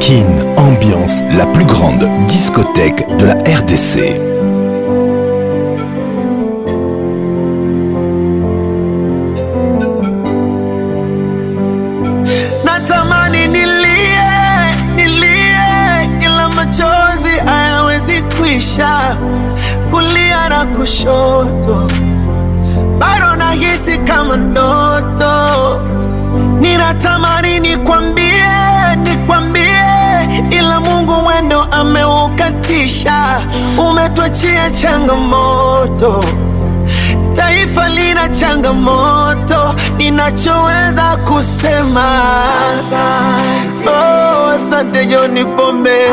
Kin Ambiance, la plus grande discothèque de la RDC. umetuachia changamoto, taifa lina changamoto. Ninachoweza kusema asante oh, John Pombe,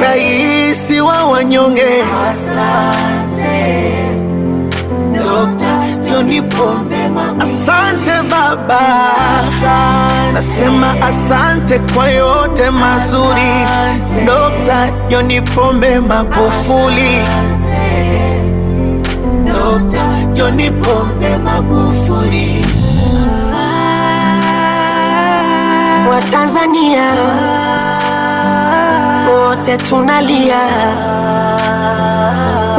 rais wa wanyonge asante nipo. Asante Baba, nasema asante kwa yote mazuri. Dokta John Pombe Magufuli, Dokta John Pombe Magufuli wa Tanzania ah. wote tunalia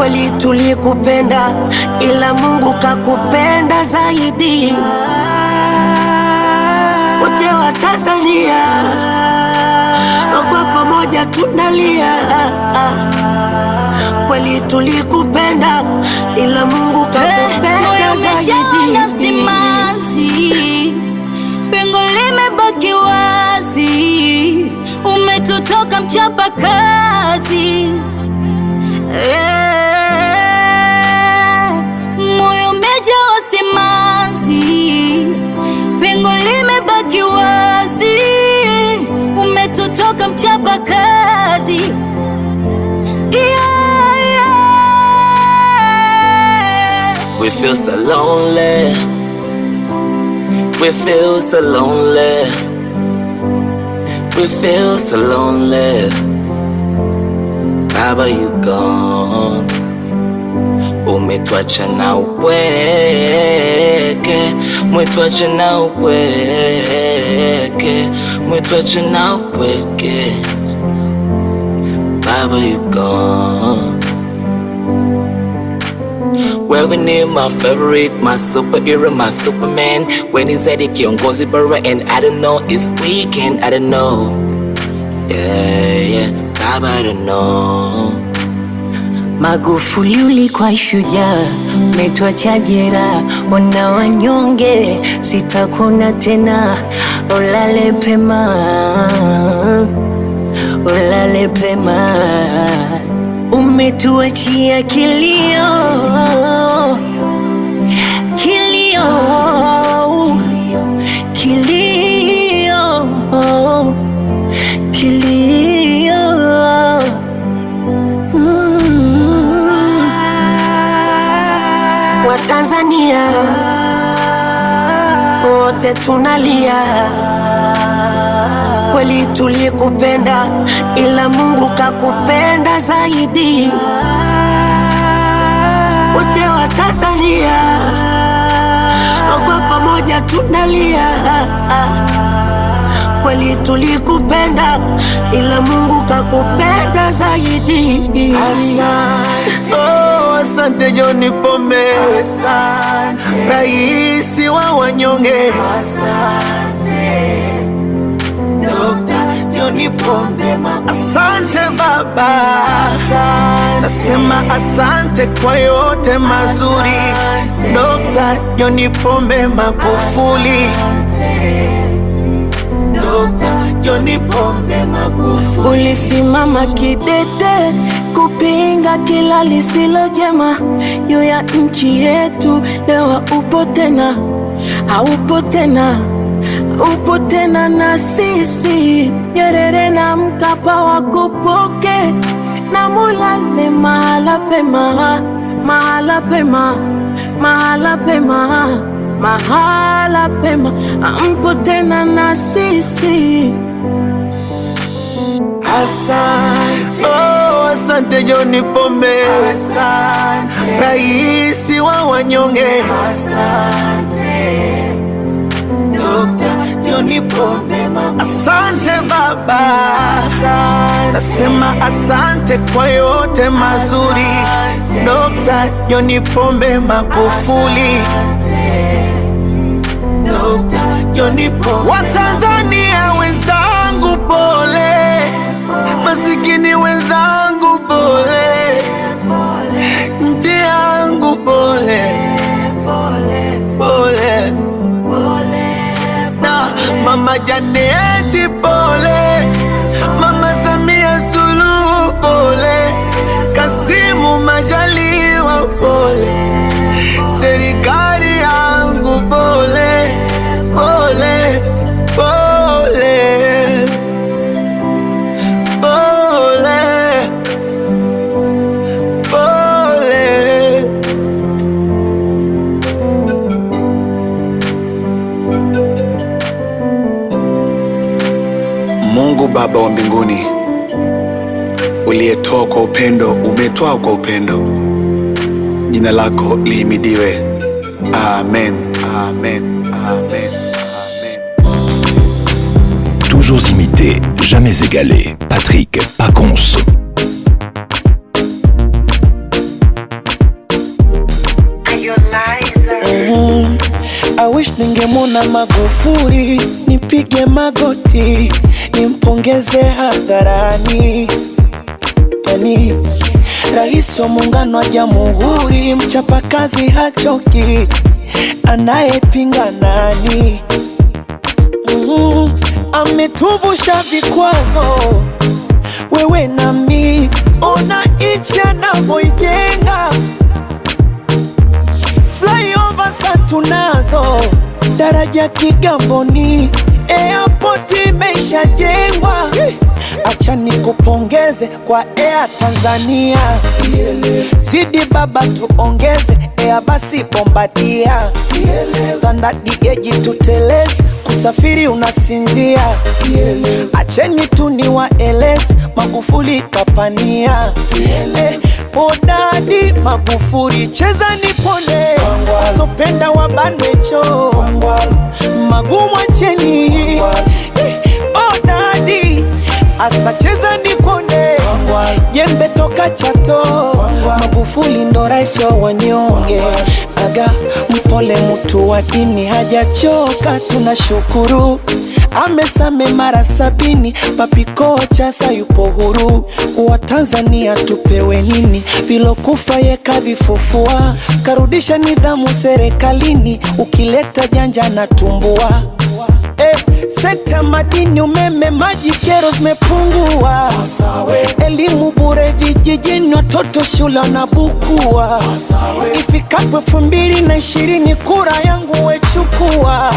kweli tulikupenda, ila Mungu kakupenda zaidi. Wote wa Tanzania kwa pamoja tunalia, kweli tulikupenda, ila Mungu kakupenda zaidi. Pengo limebaki wazi, umetutoka mchapa kazi. Yeah. feel so lonely. We feel so lonely. We feel so lonely. How about you gone. Umetwacha na upweke, umetwacha na upweke, umetwacha na upweke. Baba, you gone. Wewe ni my favorite, my superhero, my superman. When he said kiongozi bora and I don't know if we can, I don't know. Yeah, yeah, I don't know. Magufuli ulikuwa shuja umetuacha chajera ona wanyonge, sitakuona tena, olale pema, olale pema umetuachia kilio, kilio, kilio, kilio. Mm. Watanzania wote tunalia kweli tulikupenda, ila Mungu kakupenda zaidi. Wote wa Tanzania kwa pamoja tunalia, kweli tulikupenda, ila Mungu kakupenda zaidi. Asante, joni oh, asante John Pombe, asante raisi wa wanyonge, asante ulionipondema. Asante Baba, asante. Nasema asante kwa yote mazuri Dokta asante. Dokta John Pombe Magufuli ulisimama kidete kupinga kila lisilo jema juu ya nchi yetu, leo upo tena, haupo tena upo tena na sisi. Nyerere na Mkapa wakupoke na mulale mahala pema, mahala pema, mahala pema, mahala pema, ampo tena na sisi. Asante, oh, asante John Pombe, asante raisi wa wanyonge, asante ndio nipo. Asante Baba, Nasema asante kwa yote mazuri asante. Dokta John Pombe Magufuli Watanzania wenzangu pole, masikini wenzangu pole, nchi yangu pole ਜੰਨੇ ਚ ਬੋਲੇ mbinguni, uliyetoa kwa upendo, umetwaa kwa upendo, jina lako lihimidiwe. Amen, amen, amen, amen. Toujours imité, jamais égalé. ningemona Magufuli nipige magoti nimpongeze hadharani, yani rais wa muungano wa jamhuri, mchapakazi hachoki, anayepinga nani? Mm-hmm. ametuvusha vikwazo, wewe na mi, ona nchi anavyoijenga, flyover tunazo daraja Kigamboni, airport imeshajengwa. Acha nikupongeze kwa Air Tanzania, zidi baba, tuongeze Air basi Bombardia, standard gauge tuteleze Usafiri unasinzia, acheni tu niwaeleze Magufuli papania Yele. Odadi Magufuli, cheza nipone, wasopenda wabanwe choo, magumu acheni. Eh, Odadi asa cheza nipone, jembe toka Chato, Magufuli ndo rais wa wanyonge aga mpole, mtu wa dini hajachoka, tunashukuru amesame mara sabini. Papi kocha yupo huru, wa Tanzania tupewe nini? Vilokufa yeka karudisha nidhamu serikalini, ukileta janja na tumbua Sekta madini, umeme, maji, kero zimepungua, elimu bure vijijini, watoto shule wanabukua. Ifikapo elfu mbili na ishirini kura yangu wechukua,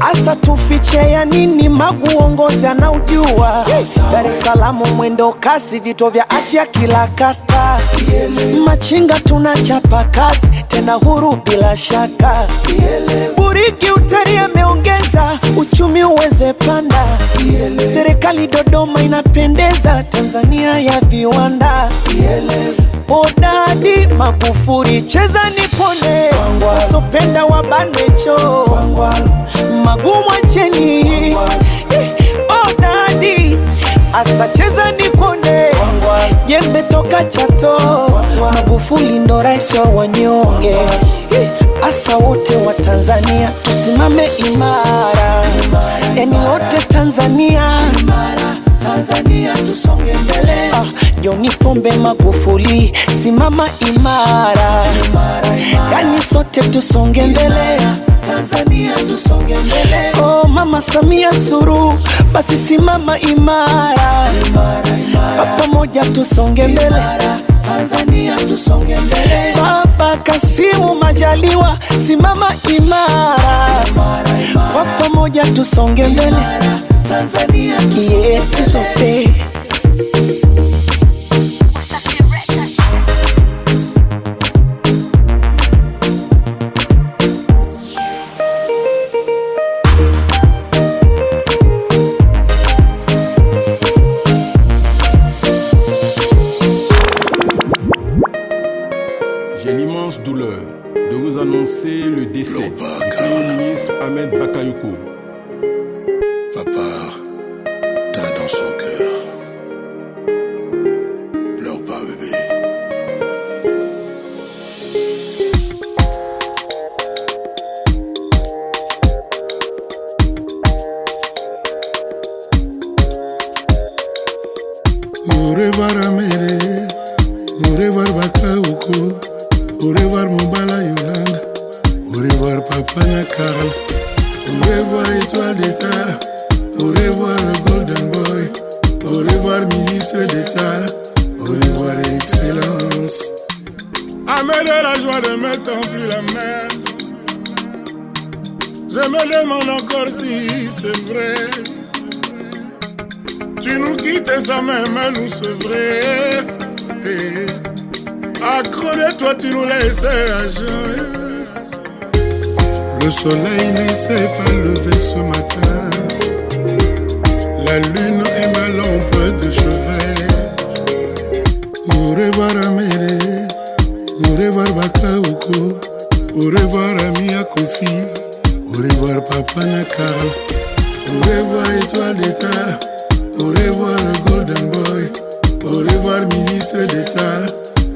asa tufiche ya nini? Magu uongozi anaujua. Dar es Salaam mwendo kasi, vituo vya afya kila kata, machinga tunachapa kazi, tena huru bila shaka. Burigi utari ameongeza uchumi uweze panda, serikali Dodoma inapendeza, Tanzania ya viwanda. Bodadi Magufuli, cheza nipone, wasopenda wabanwe choo, magumu acheni. Eh, Bodadi asa, cheza nipone, jembe toka Chato, Magufuli ndo rais wa wanyonge. Asa wote wa Tanzania tusimame imara, yani wote Tanzania imara. Tanzania tusonge mbele. Ah, Pombe Magufuli simama imara, imara, imara. Yani sote tusonge mbele imara. Tanzania tusonge mbele. Oh, Mama Samia Suru, basi simama imara, imara, imara. Pamoja tusonge mbele Tanzania tusonge mbele. Baba Kasimu Majaliwa, simama imara, imara, imara. Kwa pamoja tusonge mbele Tanzania tusonge mbele. Yeah, tusote. douleur de vous annoncer le décès du Premier ministre Ahmed Bakayoko. Papa, t'as dans son cœur. ma lampe de chevet Au revoir Amélie Au revoir Bataouko, Au revoir Ami Kofi Au revoir Papa Naka Au revoir Étoile d'État Au revoir Golden Boy Au revoir Ministre d'État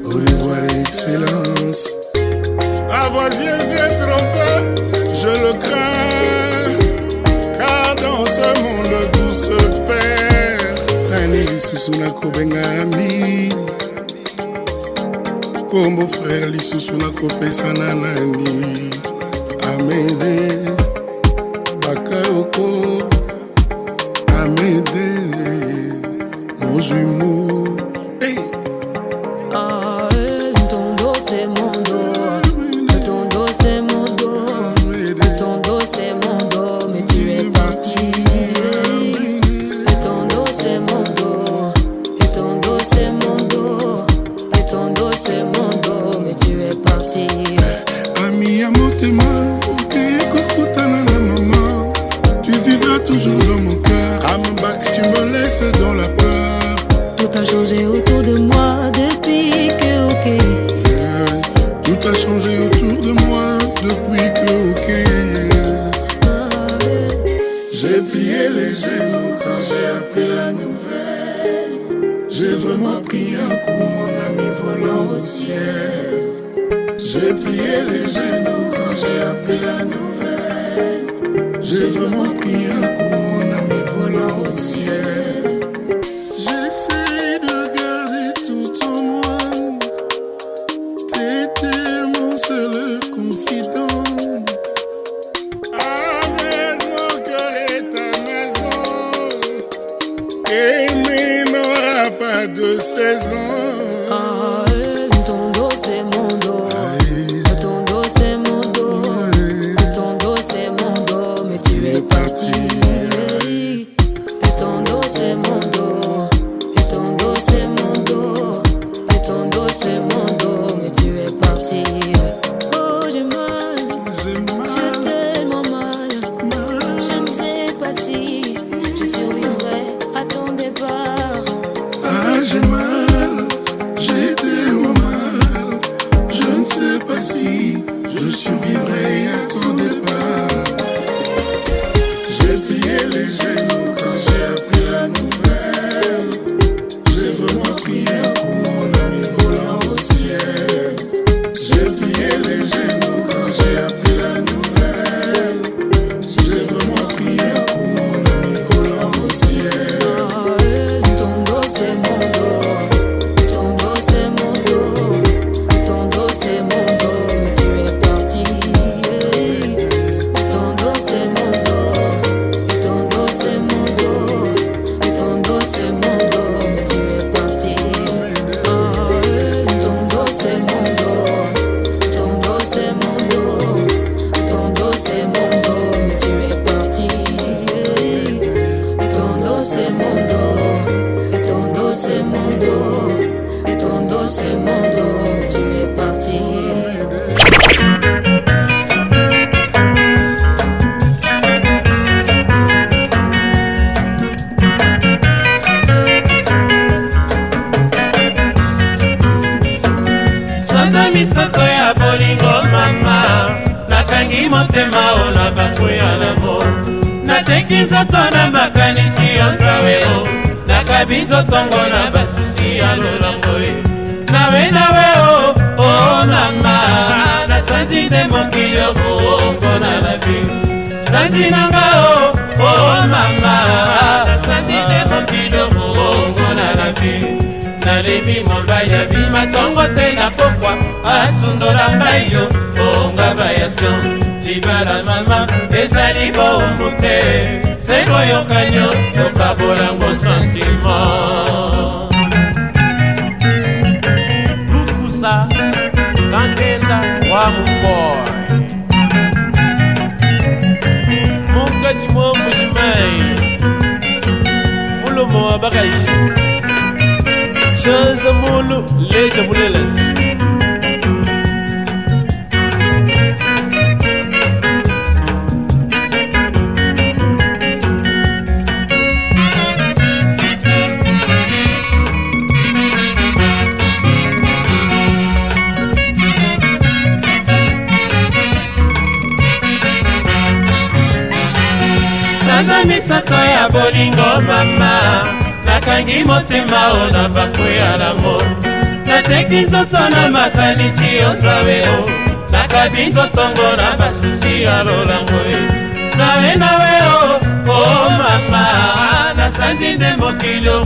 Au revoir Excellence Avoir vieux et trompé Je le lisusu nakobenga ami kombo frere lisusu nakopesana nani amede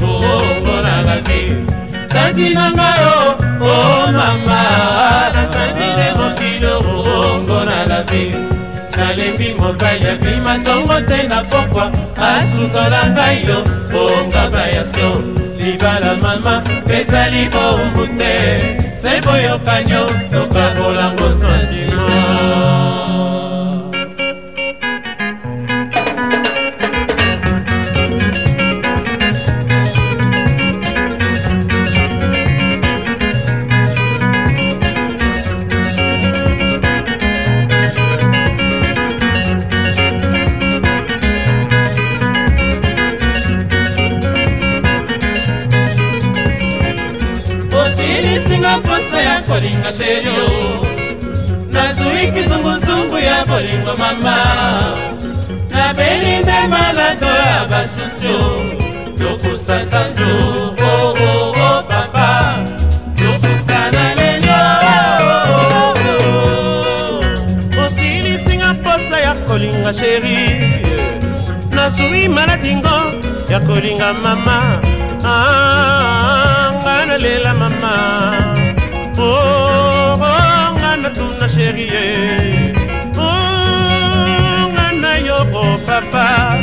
mosusu opona bake kanti na ngayo o oh mama nasanzi nde mokilo ongona labe nalembi mobali abima ntongo te na pokwa asukola ngai yo oh bongaba ya sio libala mama ezali bowumbu te se boyokanyo tokabolango sentiment bolingo mama nabeli nde malado ya basusu tokosaka nzobo oh, oh, oh, oh, papa tokosana lelo oh, oh, osilisinga mposa ya kolinga sheri nazwi maladingo ya kolinga mama ah, nga nalela mama oh, oh, nga natuna sherie papa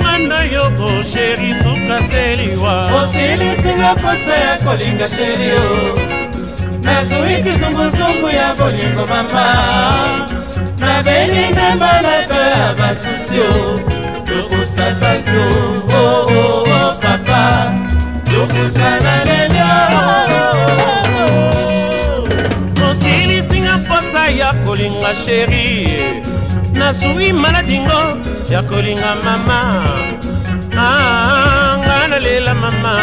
nganda yoko sheri sukaseliwa osilisinga posa ya kolinga sheri o nazwi kizunguzungu ya bolingo mama nabeli na malaka ya basusi o tokosaka nzio oo papa tokozana lelo osilisinga posa ya kolinga sheri nasuwi maladingo ya kolinga mama ah, nga nalela mama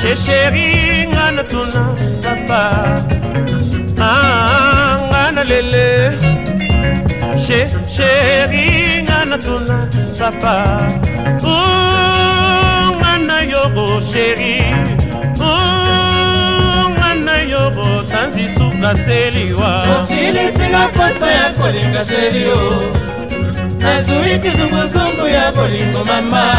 shesheri nga natuna papa ah, nga nalele shesheri nga natuna papa uh, nga nayogo sheri botanzi suka seliwa osilisinga poso ya kolinga sherio nazwi kizunguzungu ya bolingo mama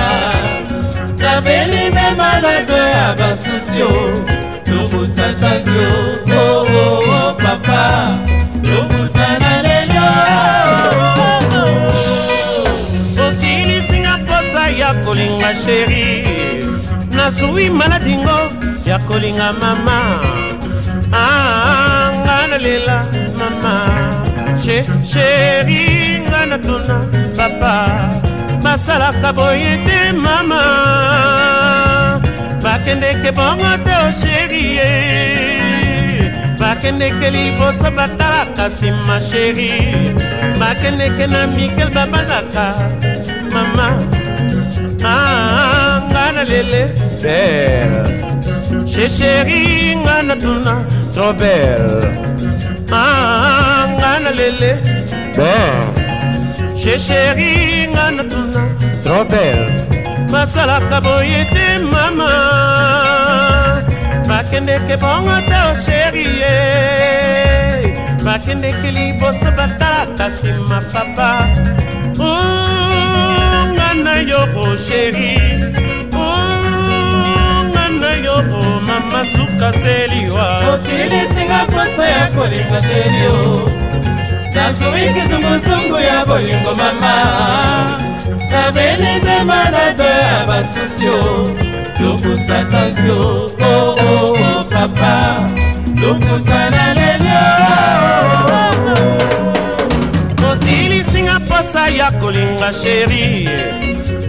nabeli nde malade ya basusio lobusatanzio oo oh, oh, oh, papa lobusana lelio osilisinga posa ya kolinga sheri nazwi maladingo ya kolinga mama nakolela mama che sheri nga natuna papa basalaka boye te mama bakendeke bongo te osheri ye bakendeke liboso batalaka nsima sheri bakendeke na mikel babangaka mama ah, nga na lele pere che sheri nga natuna trop belle ngana lele che sheri ngana tuna trop belle basalaka boye te mama bakendeke bongo te osheri ye bakendeke liboso batalaka nsima papa ngana yo osheri mama suka seliwa osilisinga posa ya kolinga selio nasuwi kisunguzungu ya bolingo mama nabeli nde malade ya basusio lokusa tansio oo oh, oh, papa lokusa na lelio osilisinga posa ya kolinga sheri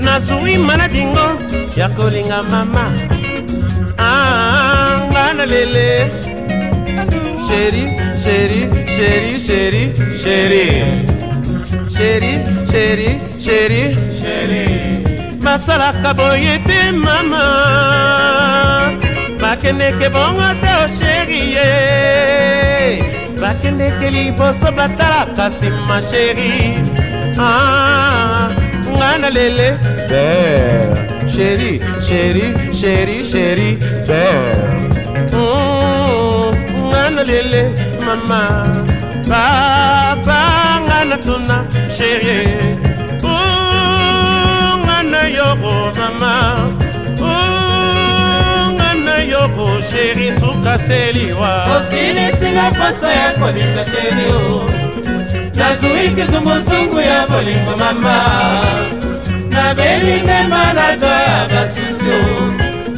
nazwi maladingo ya kolinga mama na lele Chéri, chéri, chéri, chéri, chéri Chéri, chéri, chéri, chéri Masalaka boye te mama Bakendeke bongo te o chéri ye Bakendeke liboso batalaka sima chéri Ah, nga na lele Belle chéri, chéri, chéri, chéri, belle télé mama papa nga na tuna chérie nga na yoko mama nga na yoko chérie sukaseliwa osilisinga posa ya kolinga chérie oh. nazwi kizunguzungu ya bolingo mama nabeli nde malado ya basusu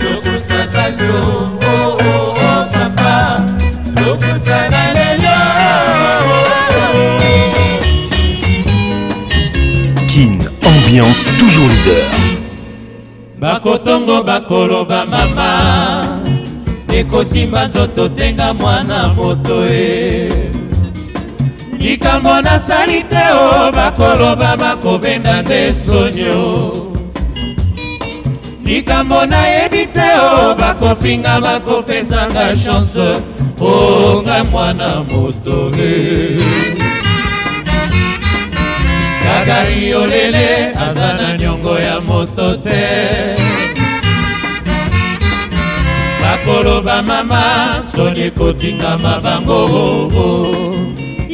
tokusaka yo ambiance toujours leader bakotongo bakoloba mama ekosimba nzoto tenga mwana moto e likambo nasali te o bakoloba bakobenda nde sonio likambo nayebi te o bakofinga bakopesanga chanse onga mwana moto e zakari olele aza na niongo ya moto te bakoloba mama soni ekotikama bango oo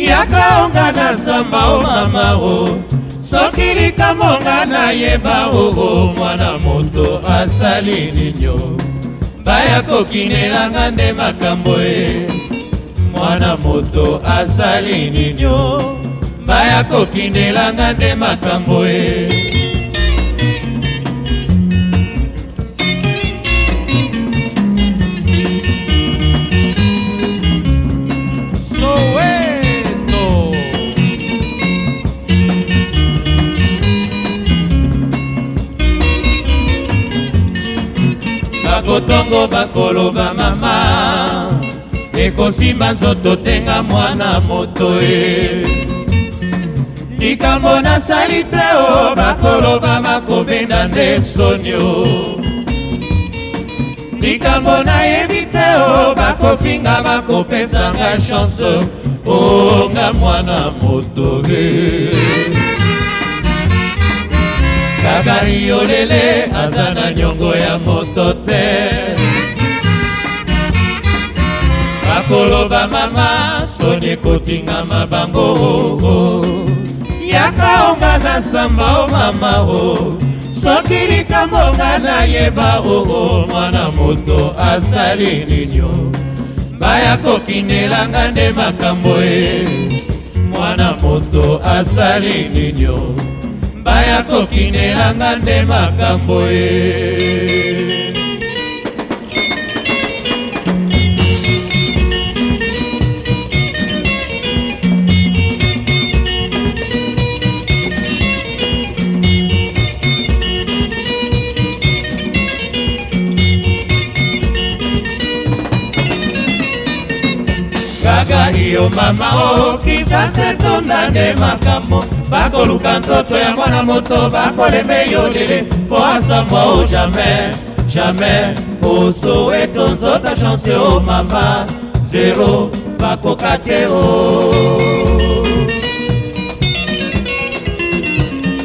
yaka onga na zamba o mama o soki likambo nga nayeba oo mwana moto asali ninio baya kokinelanga nde makambo e mwana moto asali ninio baya kokindelanga nde makambo e soweto bakotongo bakoloba mama ekosimba nzoto tenga mwana moto e likambo nasali te o bakoloba bakobenda nde sonio likambo nayebi te o bakofinga bakopesanga chanse onga mwana moto kaka yolele aza na nyongo ya moto te bakoloba mama soni kotingama bango oh, oh. yaka onga na samba o mama o soki likambo nga nayeba oo mwana moto asali ninio baya kokindelanga nde makambo ye mwana moto asali ninio baya kokindelanga nde makambo ye yo mama o kisasa etonda nde makambo bakoluka nzoto ya mwana moto bakoleme yo lele mpo asambwa o jamai jamai osoweto nzoto chanse o mama zero bakoka te o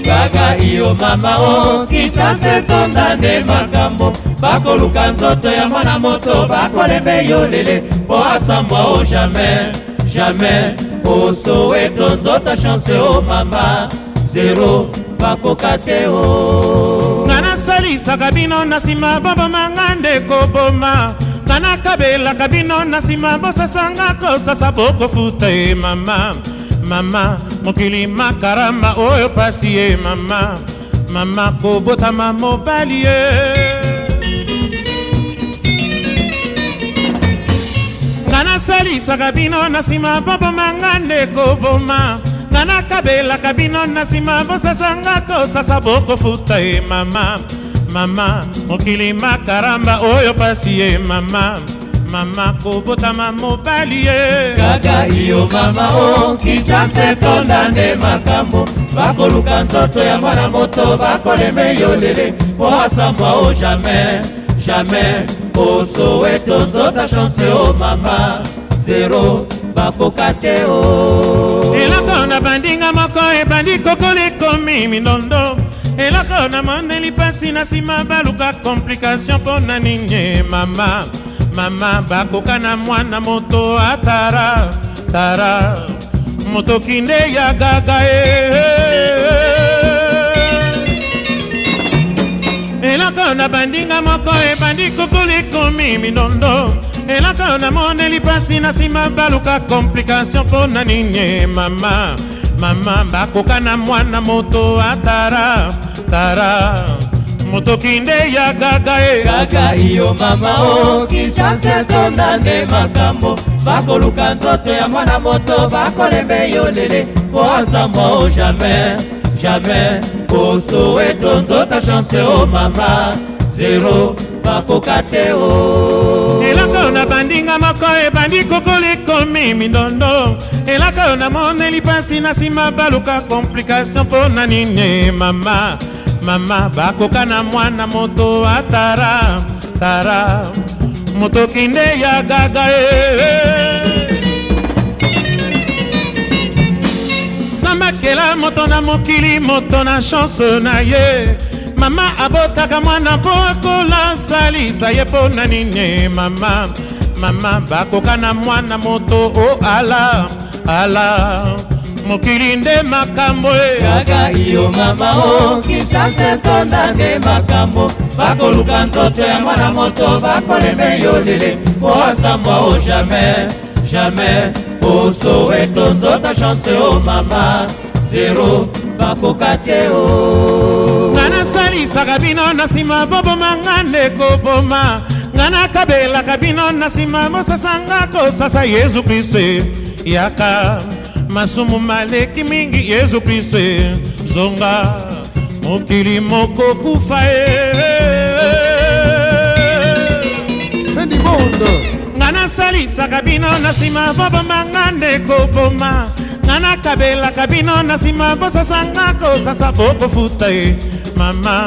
kaka iyo mama o kisasa etonda nde makambo bakoluka nzoto ya mwana moto bakolembe yo lele mpo asambwa o jamai jamais osoweto nzota chance o mama zero bakoka te o nga nasalisaka bino na nsima bobomanga ndeko boma nga nakabelaka bino na nsima bosasanga kosasa bokofuta ye mama mama mokili makarama oyo pasi ye mama mama kobotama mobali ye nga nasalisaka bino na nsima mpo bomanga nde koboma nga nakabelaka bino na nsima bosasanga kosasa bokofuta ye mama mama mokili makaramba oyo pasi ye mama mama kobotama mobali ye kaka iyo mama o kisanse tonda nde makambo bakoluka nzoto ya mwana moto bakoleme yo lele po asambwa o jamai jamais osowe tozota chance o oh mama zero bakoka te o oh. eloko na bandinga moko ebandi kokola ekomi mindondo eloko na mondeli mpasi na nsima baluka komplikatio mpo na ninye mama mama bakoka na mwana moto atara tara motokinde ya gaga e eh, eh, eh. eloko na bandinga moko ebandi kukulu ekomi minondo eloko namoneli mpasi na nsima baluka komplikatio mpo na nini mama mama bakoka na mwana moto atara tara moto kinde ya gaga e gaga iyo mama o kinshase tonda nde makambo bakoluka nzoto ya mwana moto bakolembe yo lele po azambwa o jamai jamais kosoweto nzota chance o oh, mama zero bakoka te o oh. elaka oyo nabandinga moko ebandi kokoli ekomi mindondo elaka oyo namoneli mpasi na nsima baluka komplikatio mpo na nini mama mama bakoka na mwana moto atara tara moto kinde ya gaga e, e. moto na mokili moto na chanse na ye mama abotaka mwana mpo akolasalisa ye mpo na nini mama mama bakoka na mwana moto o oh, ala ala mokili nde makambo e. kaka iyo mama o kisase tonda nde makambo bakoluka nzoto ya mwana moto bakolema eyolele po asambwa o jamai jamai osoweto nzota chance o mama zero bakoka te o nga nasalisaka bino na nsima boboma nga nde koboma nga nakabelaka bino na nsima bosasa nga kosasa yezu kristo yaka masumu maleki mingi yezu kristo zonga mokili moko kufa ye nga nasalisaka bino na nsima boboma nga nde koboma nga nakabelaka bino na nsima bosasanga kosasa bokofuta ye mama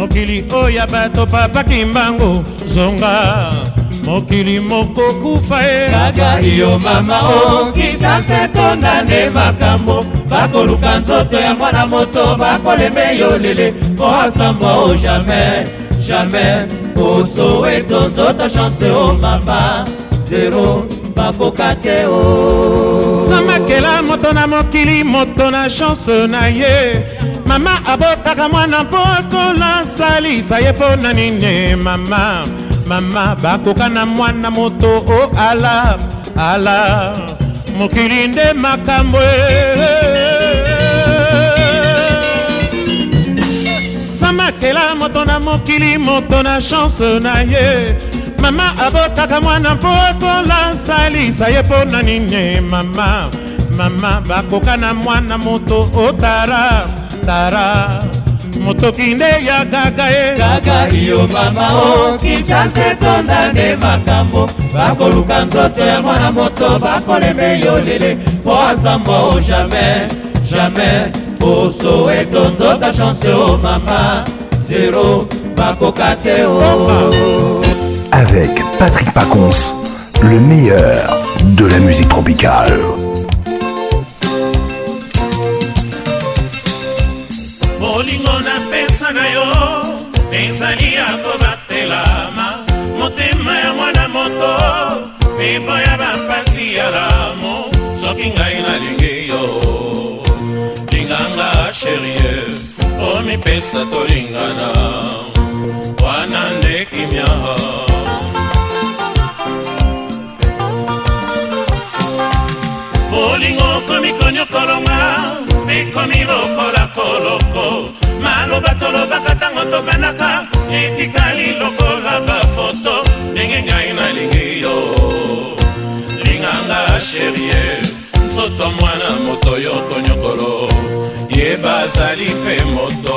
mokili oyo ya bato papaki mbango zonga mokili moko kufa ye kaka yo mama o kisase tonane makambo bakoluka nzoto ya mwana moto bakoleme yo lele po asambwa o jamai jamai osoweto nzoto chanse o mama zero bakoka te o samakela moto na mokili moto na chanse na ye mama abotaka mwana mpo kolasalisa ye mpo na nini mama mama bakoka na mwana moto o ala ala mokili nde makambo samakela e. moto na mokili moto na chanse na ye mama abotaka mwana mpo tolansalisa ye mpo na nini mama mama bakoka na mwana moto otara tara moto kinde ya kaka ye kaka iyo mama o kinshase tonda nde makambo bakoluka nzoto ya mwana moto bakoleme yo lele mpo asamba o jamai jamai osoweto nzota chanse o mama zero bakoka te o oh, oh. avec Patrick Pacons, le meilleur de la musique tropicale. bolingo napesaka yo ezali ya motema ya mwana moto mebo ya bampasi ya lamo soki ngai nalingi yo linganga sherie omipesa tolingana wana nde kimia bolingo okomi konyokolonga ekomi lokola koloko maloba tolobaka ntango tovandaka etikali lokola bafoto ndenge ngai nalingi yo linganga sherie nzoto mwana moto yo konyokolo ye bazali mpe moto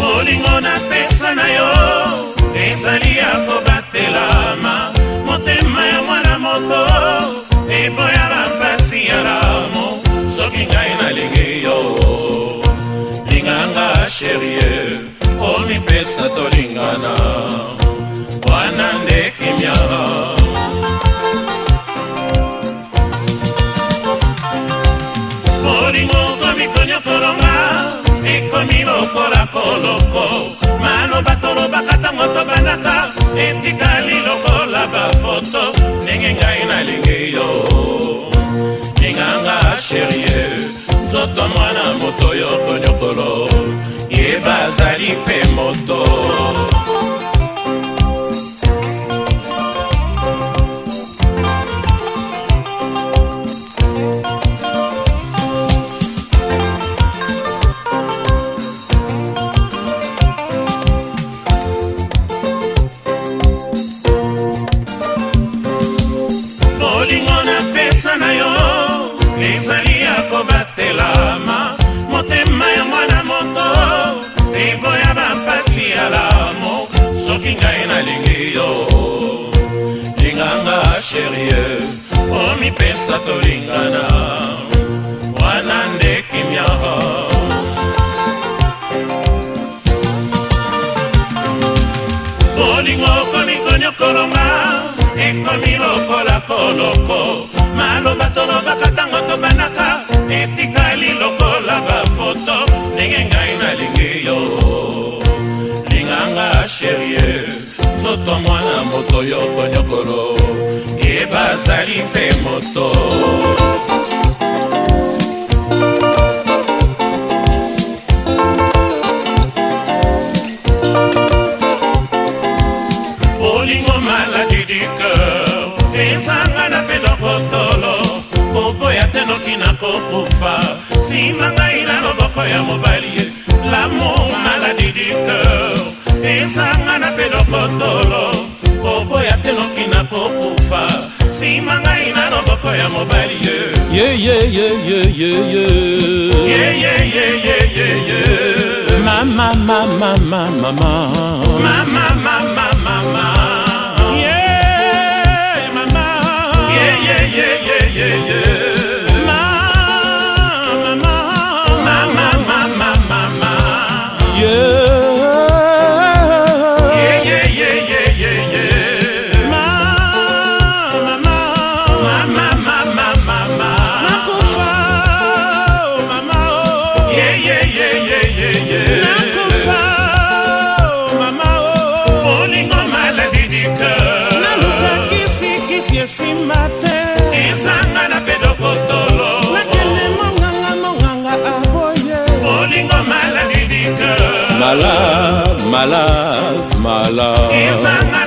bolingo napesa na yo ezali ya koba elama motema ya mwana moto liboya bampasi ya lamo soki ngai nalingi yo linganga sherie omipesa tolingana wana nde kimia molingo komi konyokolonga ekomi lokola koloko maloba tolobaka ntango tobanaka etikali lokola bafoto ndenge ngai nalingi yo linganga sherie nzoto mwana moto yo konyokolo yeba azali mpe moto yoki ngai nalingi yo linganga sherie omipesa tolingana wana nde kimia bolingo okomi koniokolonga ekomi lokola koloko maloba tolobaka ntango tobanaka etikali lokola bafoto ndenge ngai nalingi yo sherie nzoto mwana moto yo konyokolo ye bazali mpe moto bolingo maladi dikeur ezanga na mpe lokotolo koboya te noki na kokufa nsima ngai na loboko ya mobali lamo maladi dikeur te lokotolo koboya te noki nakokufa nsima ngai na loboko ya mobali ye mama mama mama mama mama malade malade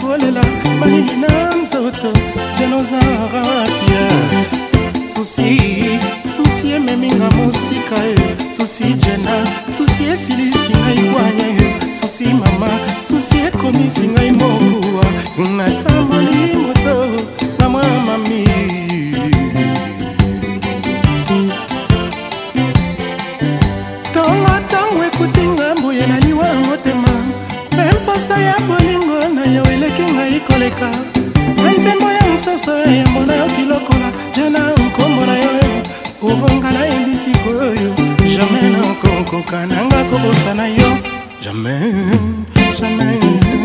kolela malili na nzoto genozarapia susi susi ememinga mosika yo e. susi jena susi esilisi ngai bwanya yo e. susi mama susi ekomisi ngai mokuwa natamboli moto na mwa mami kananga kobosana yo jamais jamais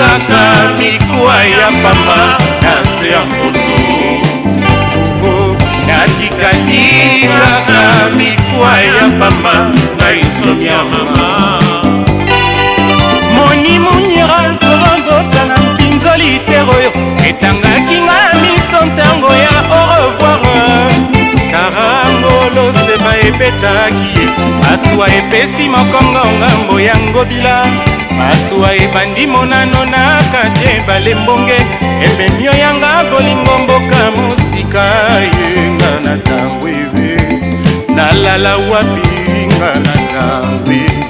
kaka oh, mikuwa ya pamba na se ya mposo natikaki kaka mikuwa ya pamba na isomi ya mama moni muniral torombosana mpinzoli tero oyo etangaki nga miso ntango ya orevoir karangolo seba ebetaki ye aswa epesi mokongo ngambo ya ngobila masuwa ebandi monano na kati ebale mbonge ebemio yanga bolingo mboka mosika yenga na ntango ebe nalala wapi nga na ntango ebe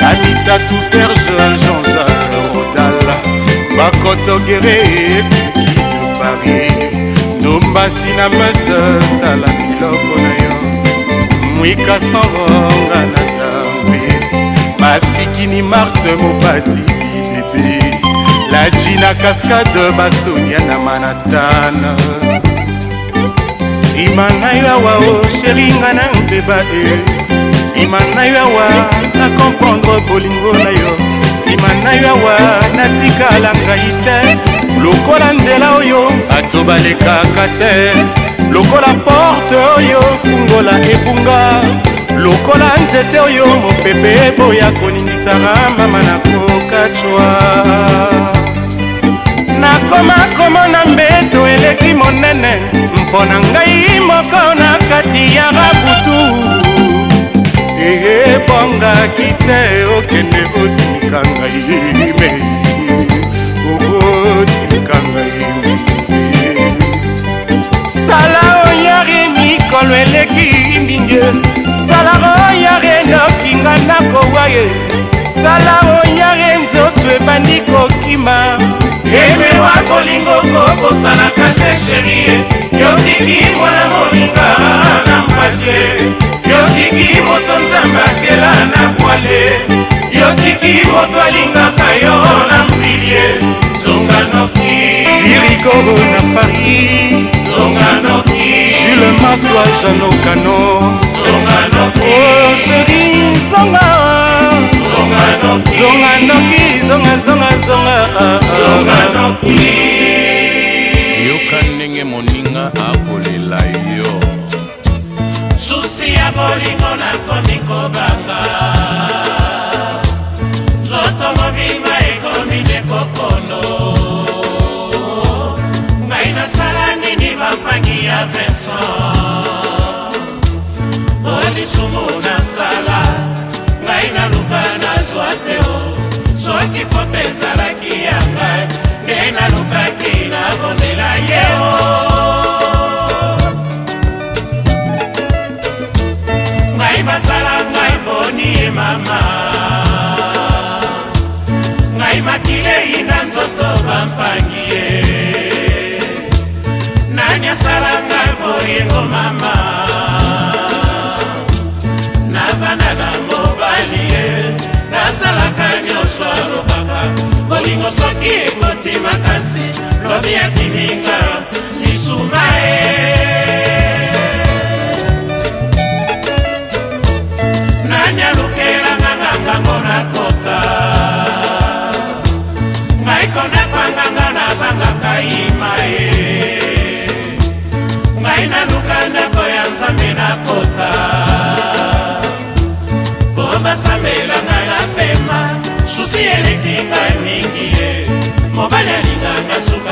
kanita tu serge jean-jacques rodala bakotogere epiki de paris ndombasi na meste sala biloko na yo mwika soronga na ntango ebe masikini marte mopati bibebe la jina cascade basonia na manatana nsima ngai awa o oh, sheri nga na mpeba e eh. nsima ngai awa na komprendre bolingo na yo nsima ngai awa natikala ngai te lokola nzela oyo bato balekaka te lokola porte oyo fungola ebunga lokola nzete oyo mopepe eboya koningisaka mama na kokacwa nakoma komona mbeto eleki monene mpo na ngai moko na kati ya rabutu eyebongaki te okende otika ngai me okotika ngai sala oyari mikolo eleki mingi salaro yare nokinga nakowa ye salaro yare nzoto ebandi kokima emewa kolingo kokosanaka te sherie yotiki mwana moninga na mpasi yotiki moto nzambakela na bwale yotiki moto alingaka yo na mbilie zonga noki irikoro na paris jules maswa janokano sheri zonga zonga noki zonga zonga zonga yoka ndenge moninga akolela yo susi ya bolingo nakomi kobanga ya vincent olisumu oh, nasala ngai naluka nazwa te o soki foto ezalaki ya ngai nde nalukaki nakondela ye o ngai basala ngai boni ye mama boyengo mama navanda na mobali ye nasalaka nyonso alobaka bolingo soki ekoti makasi lobi yakimika lisuma ye nanyalukelanga ngangango nakota ngai konakwanganga nabangaka ima ye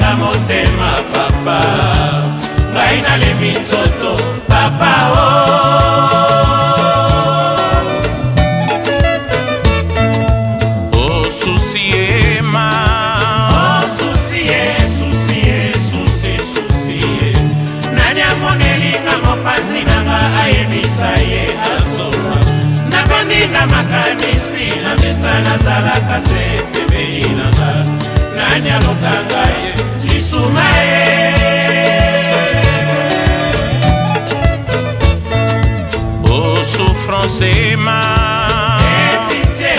nanga motema papa ngai nalembi nzoto papa o oh. osusiema oh, osusie oh, susie susie susie nani amonelinga mopanzi nanga ayebisa ye azoma nakoninda makanisi na mesa nazalaka se pembeni nanga nani alokanga ye lisuma ye souffrance ema epite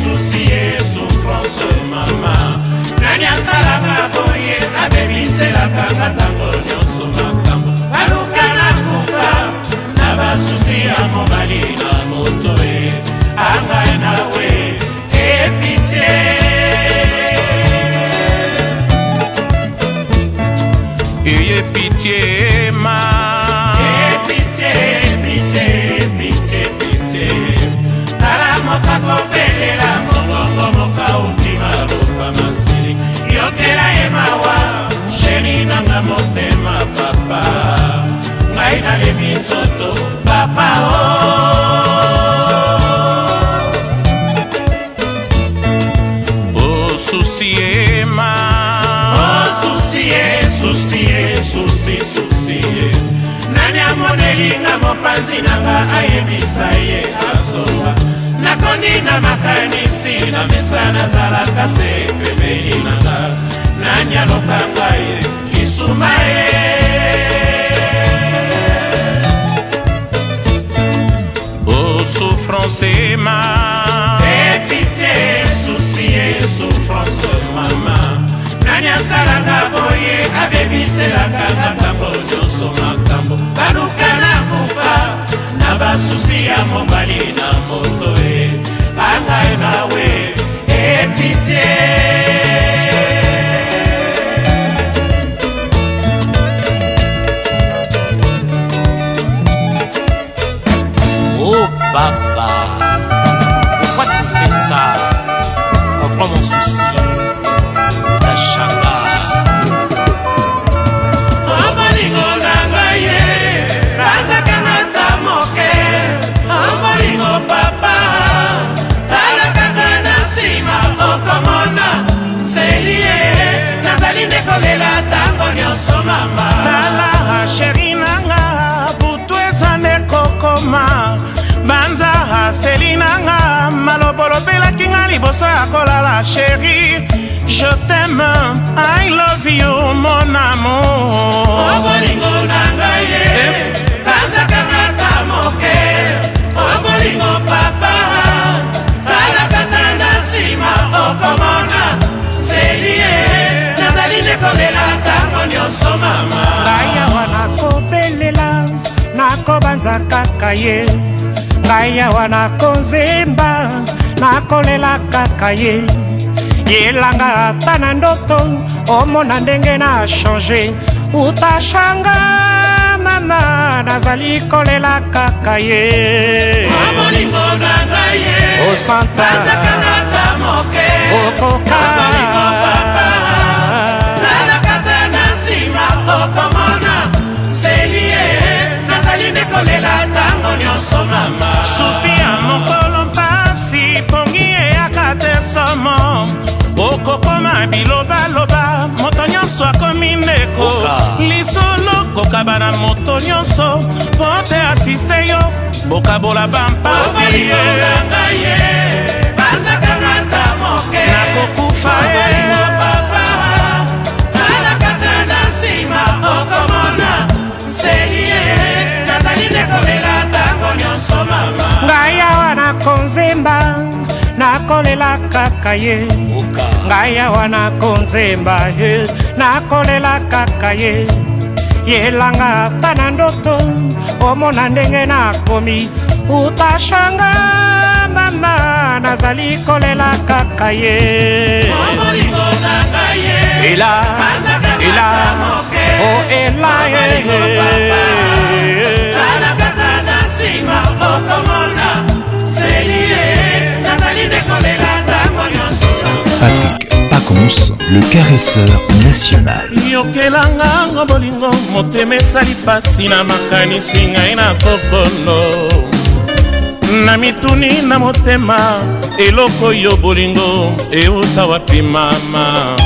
susi ye souffrance mama nani asalaka boye abebiselaka nga ntango nyonso makambo baluka na kufa na basusi ya mobali na moto ye minzoto papa o oh. osusiema osusie susie susi susie nani amonelinga mopanzi nanga ayebisa ye azonga nakondi na makanisi na mesa nazalaka se pembeni nanga nani alokanga ye lisuma ye souffrance ma Aie pitié souci et souffrance mama nani asalaka boye abebiselaka makambo nyonso makambo baluka na kufa na basusi ya mobali na moto e bangai nawe epitie olobelaki nga liboso ya kolala sheri je teme i love you mon amour obolingo na ngai ye bazakanga ta moke obolingo papa talakata na nsima okomona serie nazali nde kolela ntango nyonso mama ngai awa nakobelela nakobanza kaka ye ngai awa nakozemba nakolela kaka ye yelanga ata na ndoto omona ndenge na change utashanga mama nazali kolela kaka ye omolingo na ngai ye osantaazaka ata moke okoka kolela ntango nyonso mama sofia moko somo okokoma bilobaloba moto nyonso akomi ndeko lisolo kokaba na moto nyonso mpo te asiste yo bokabola bampasi nakokufa ngai awa nakonzemba nakolela kaka ye ngai awa nakonzemba ye nakolela kaka ye yelanga ata na ndoto omona ndenge nakomi utashanga mama nazali kolela kaka ye ela ela o ela ye okomona Patrick Pacons, le caresseur national. yokelangango bolingo motema esali pasi na makanisi ngai na kokono na mituni na motema eloko oyo bolingo euta wapi mama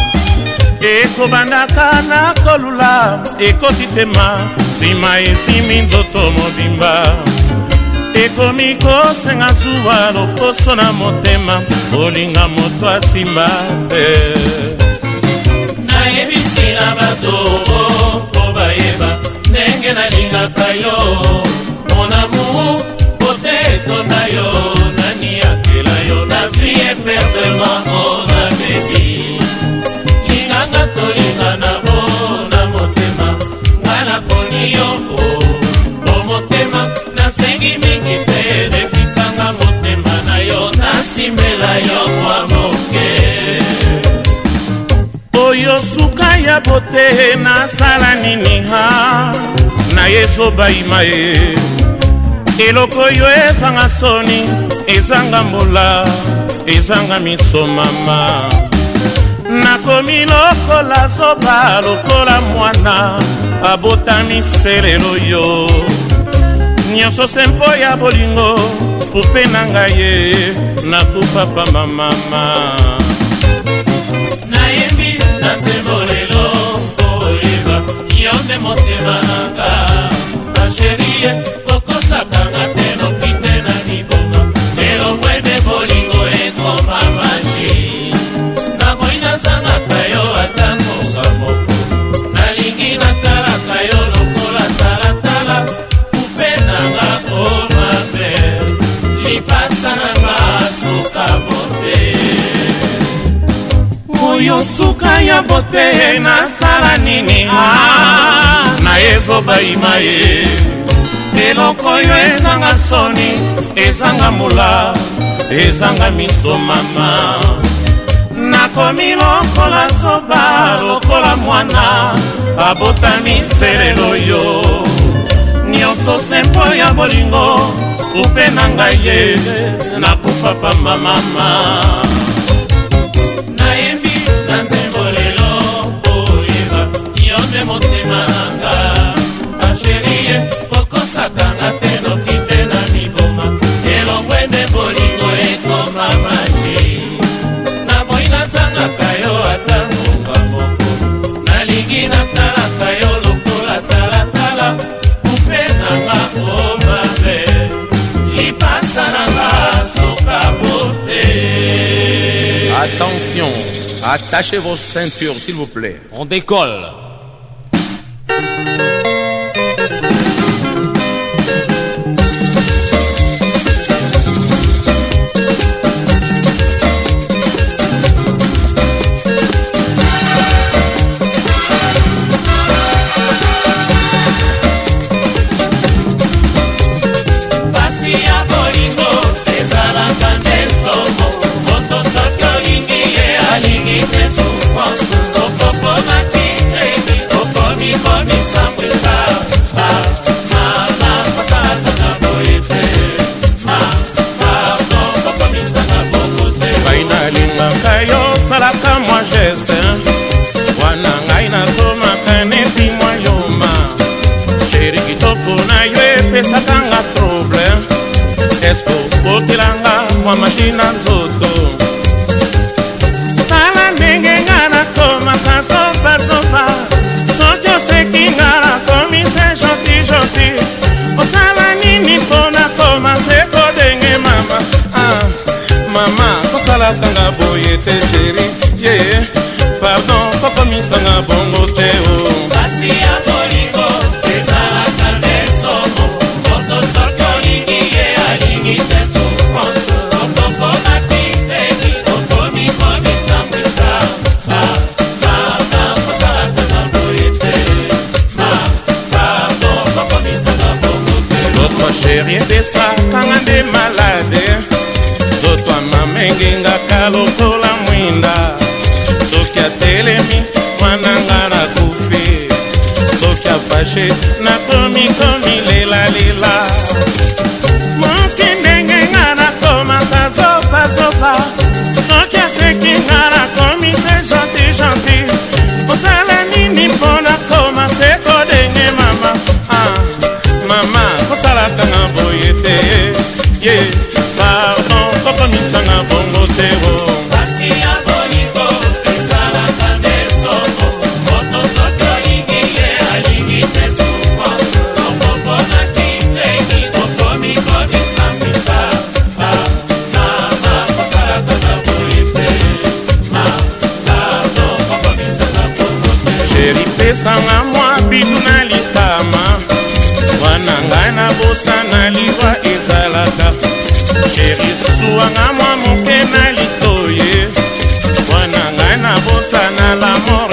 ekobandaka na kolula ekoti tema nsima esimi nzoto mobimba ekomi kosenga zuwa lokoso na motema kolinga moto asimba te nayebisila bato mpo bayeba ndenge nalingaka yo monamu potetonda yo nani akela yo nazwi eperdema te elekisanga motema na yo nasimbela yo mwa moke oyo suka ya bote nasala nini ha na ye ezobaima ye eloko oyo ezanga soni ezanga mbola ezanga misomama nakomi lokola zoba lokola mwana abotami selelo yo nyonso se mpo ya bolingo pupe na ngai ye nakufa pamba mama nayembi na nzembo lelo oyeba yo nde motema nanga na sherie oyo suka ya bote nasala nini ah, nayezo bayima ye eloko oyo ezanga soni ezanga mbula ezanga miso mama nakomi lokola zoba lokola mwana abotami selelo yo nyonso sempo ya bolingo upe na ngai ye nakufa pamba mama Attention, attachez vos ceintures s'il vous plaît. On décolle. mwa mashina nzoto tala ndenge nga nakomaka sopasopa soki oseki nga nakomise gentil gentil osala nini mpo nakoma se kodenge mama ah, mama kosalakanga boye te sheri Na koumi koumi lè la lè la zuwanga mwa moke na litoye mwana ngai nabosana lamo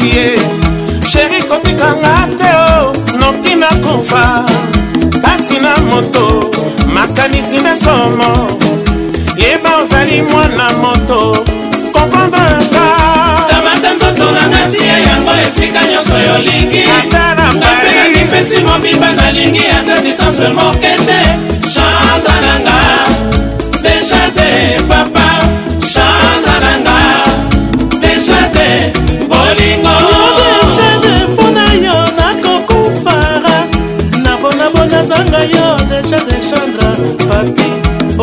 napesi ye sheri kotikanga te o noki nakufa pasi na moto makanisi na somo yeba ozali mwana moto komprendreka tamata nzoto nanga tia yango esika nyonso yolingi ata na paris napelaki mpesi mobimba nalingi ata distance moke te chanta nanga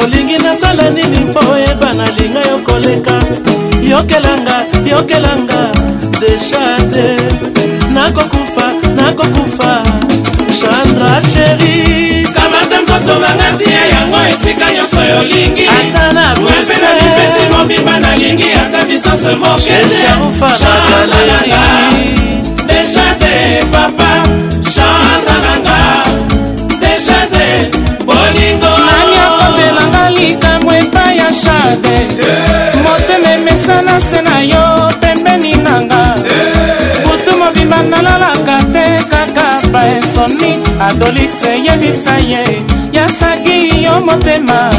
olingi nasala nini mpo oyeba nalinga yo koleka yokelanga yokelanga deja te nakokufa nakokufa chandra sheri kamata nzoto bangati ya yango esika nyonso yolingi ata na bruselpesi mobimba nalingi ata distance mokeeaufaaa deja te papa mabe motema emesana se na yo pembeni nanga butu mobimba nalalaka te kaka baesoni adolix yebisa ye yasaki yo motema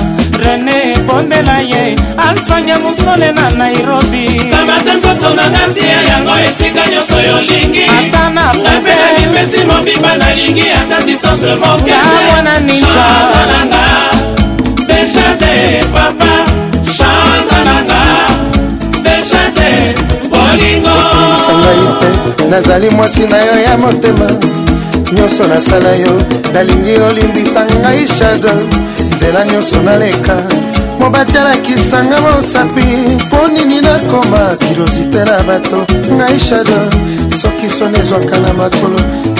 rene ebondela ye alfanya mosole na nairobi kamata nzoto na ngati ya yango esika nyonso yolingi ata na pepelimesi mobimba nalingi ata distance mokeamona ninjaananga dejade papa chanta nanga deshate bolingosangai te nazali mwasi na yo ya motema nyonso nasala yo nalingi olimbisa ngai shado nzela nyonso naleka mo batalakisanga mosapi mpo nini nakoma kirozite na bato ngai shado soki soni ezwaka na makolo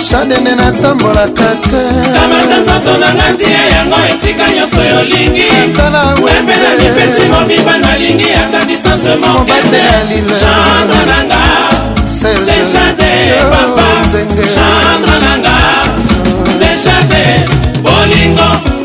shadene natambolaka te kamata nzoto na ngati ya yango esika nyonso yolingi pepena mipesi mobimba nalingi ata distance mokete chandre nanga deshade oh, papa chandre nanga deshade bolingo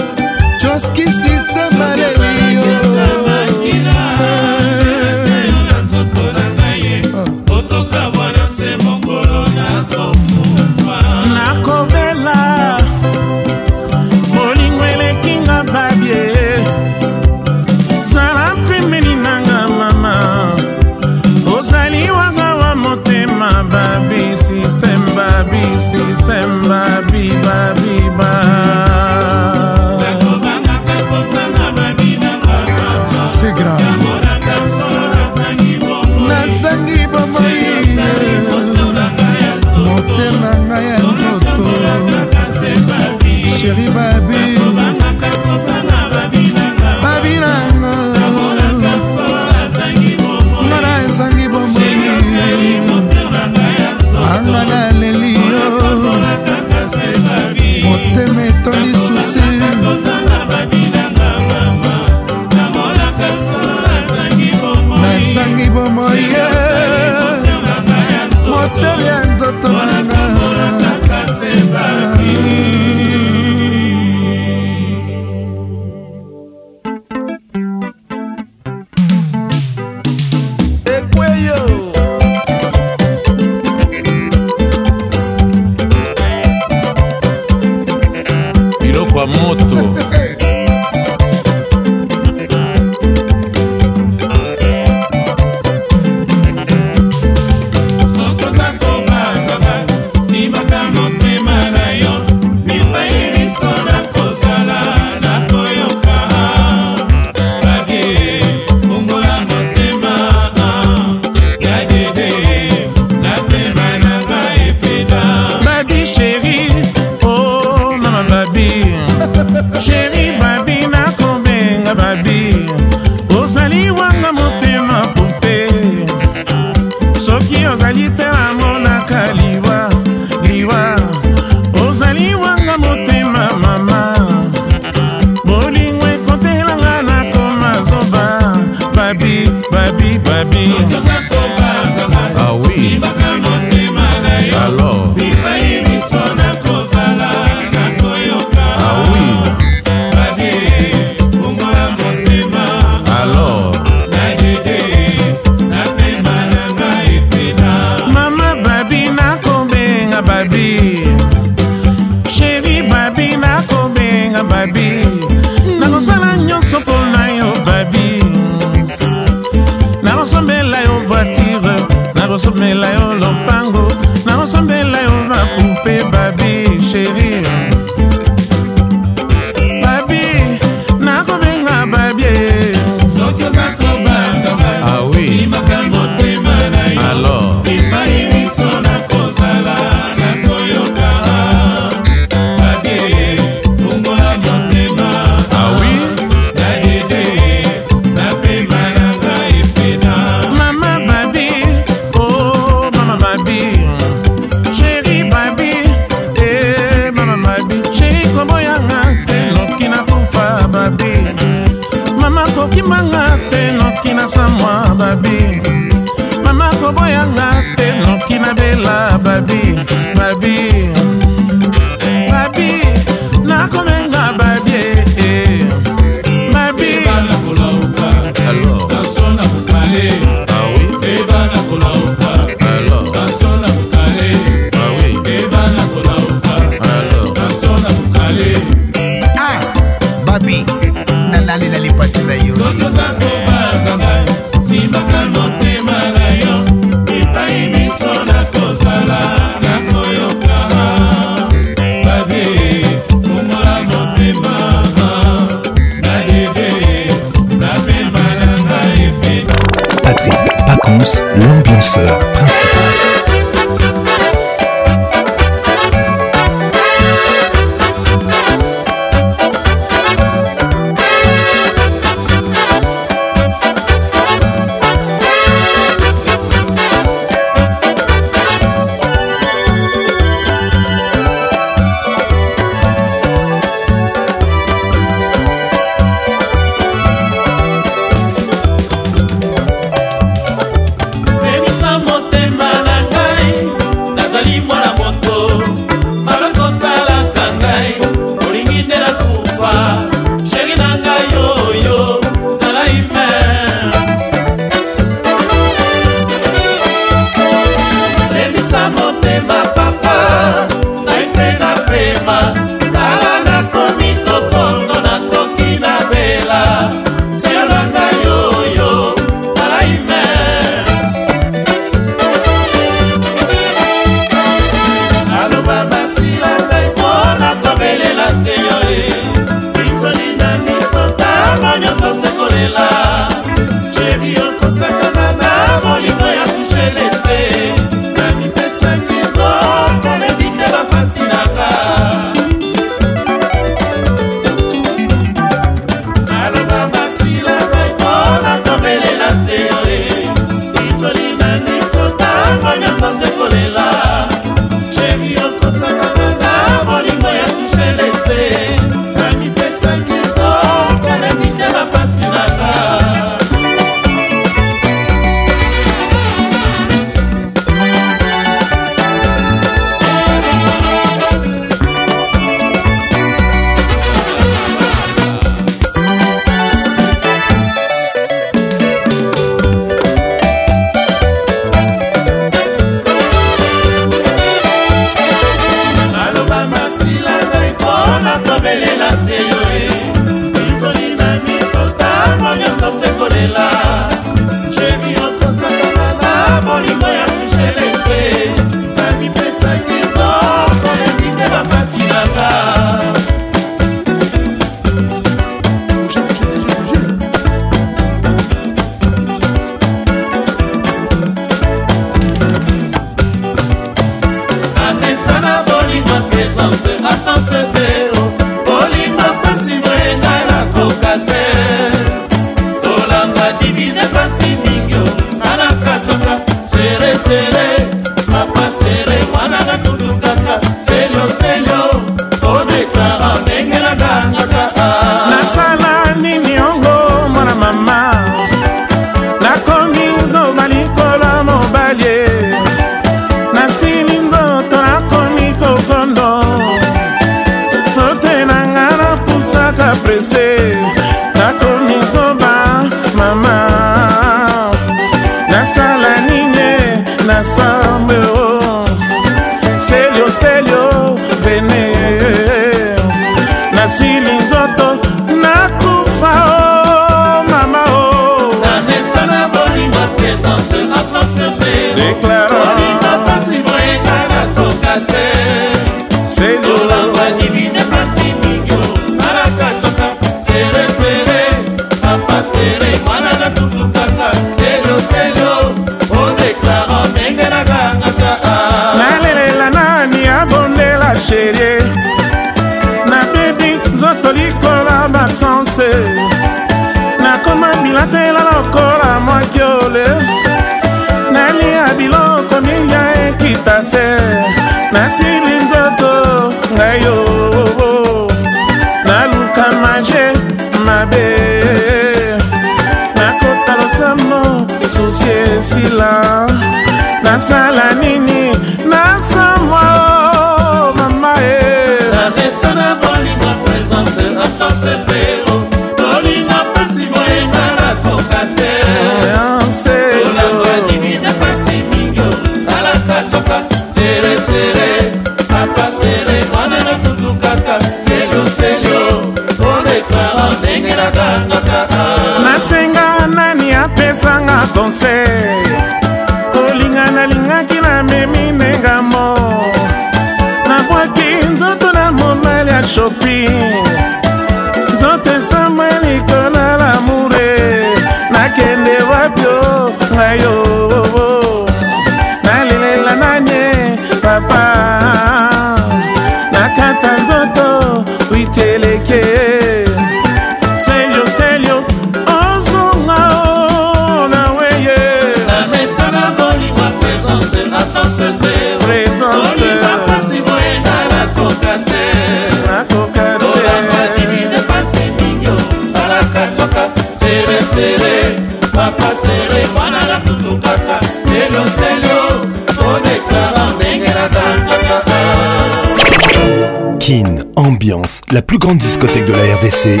Kin, ambiance, la plus grande discothèque de la RDC.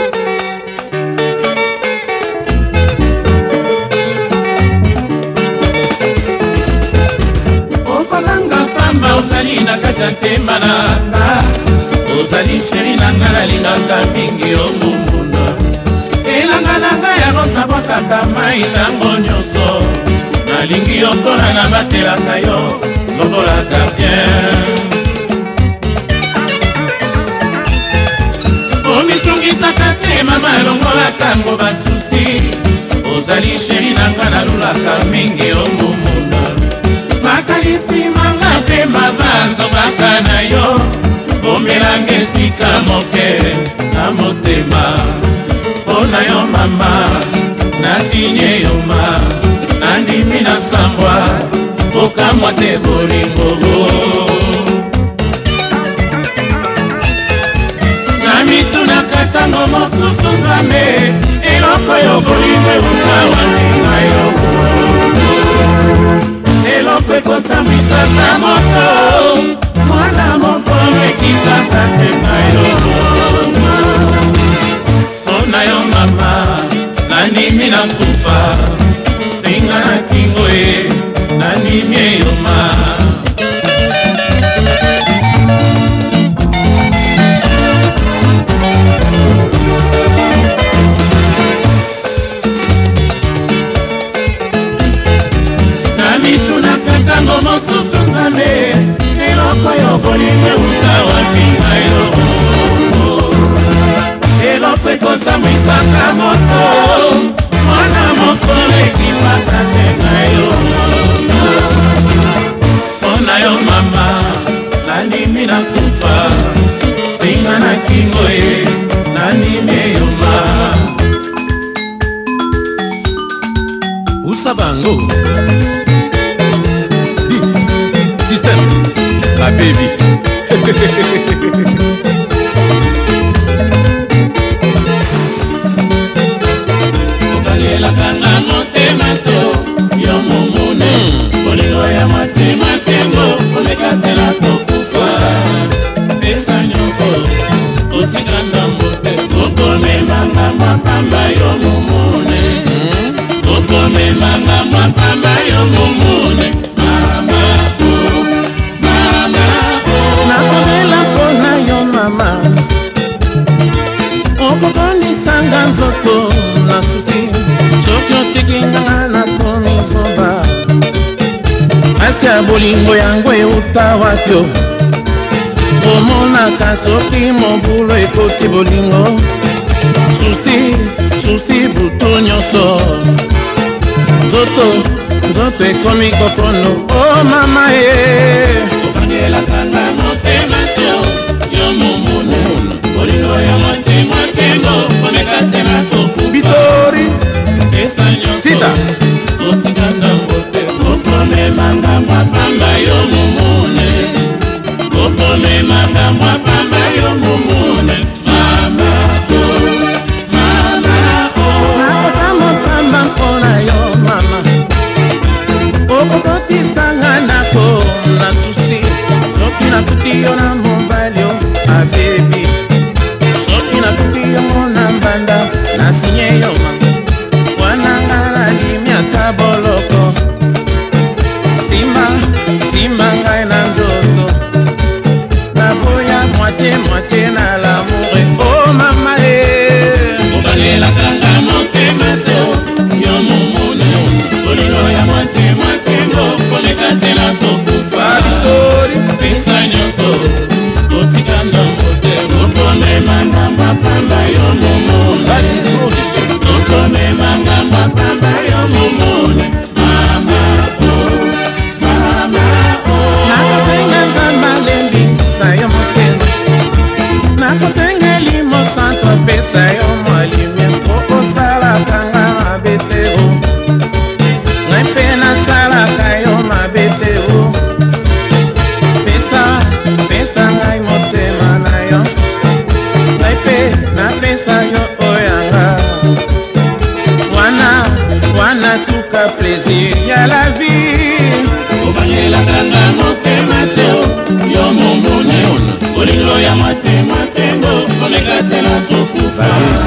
okolanga pamba ozali na kati ya sheri na nga nalingaka mingi omumuna elanga na nga ya rosa mai nango nyonso nalingi yokola na batelaka yo lokola gardien ye mama elongola ntango basusi ozali sheri na nga nalulaka mingi omomona makanisi manga mpe mabanzobaka na yo bomelanga esika moke na motema mpo na yo mama nasinye yo ma nandimi na sambwa bokamwa te bolingo ntango mosusu nzambe eloko yo bolingo euta walinga yo eloko ekotambwisaka moto mwana mokolo ekitaka te euta wapi o omonaka soki mobulu ekoti bolingo susi susi butu nyonso nzoto nzoto ekomi kokono o oh, mama ye eh. matembo komekas te nas tokufa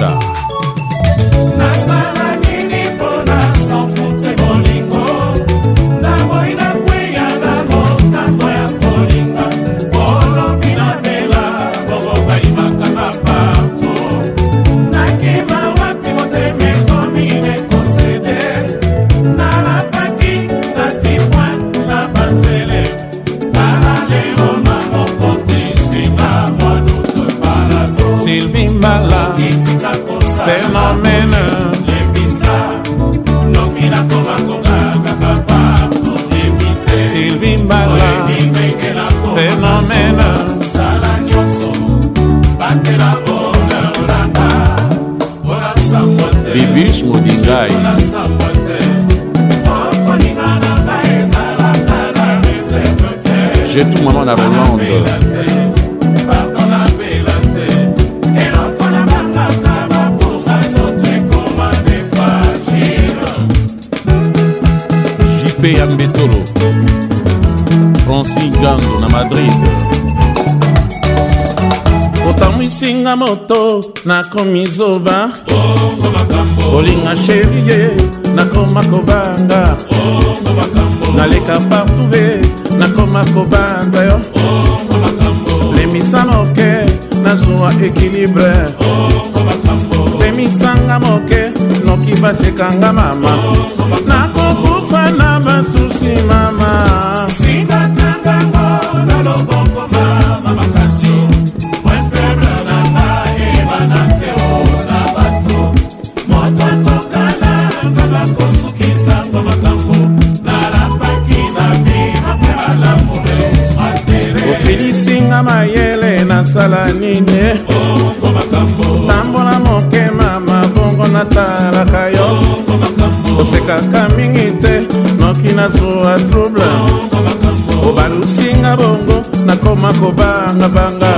감사니다 na relonde jp ya mbetolo francin gando na madrid otamwisinga moto nakomi zoba kolinga sherie nakoma kobanga naleka partuve nakoma kobanga koyeba yo lemisano ke nazwa ekilibre lemisanga moke noki basekanga mama mokoma kobangabanga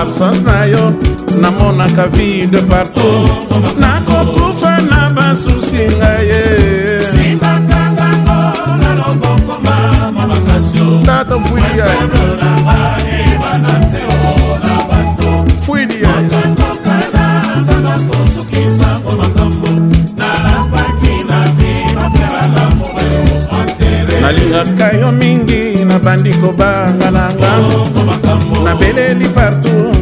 absence na yo namonaka vie de partout nakokufa na basusi ngai ye tata mfuilia mfuilia nalingaka bandi kobanga na ngambo nabeleli partout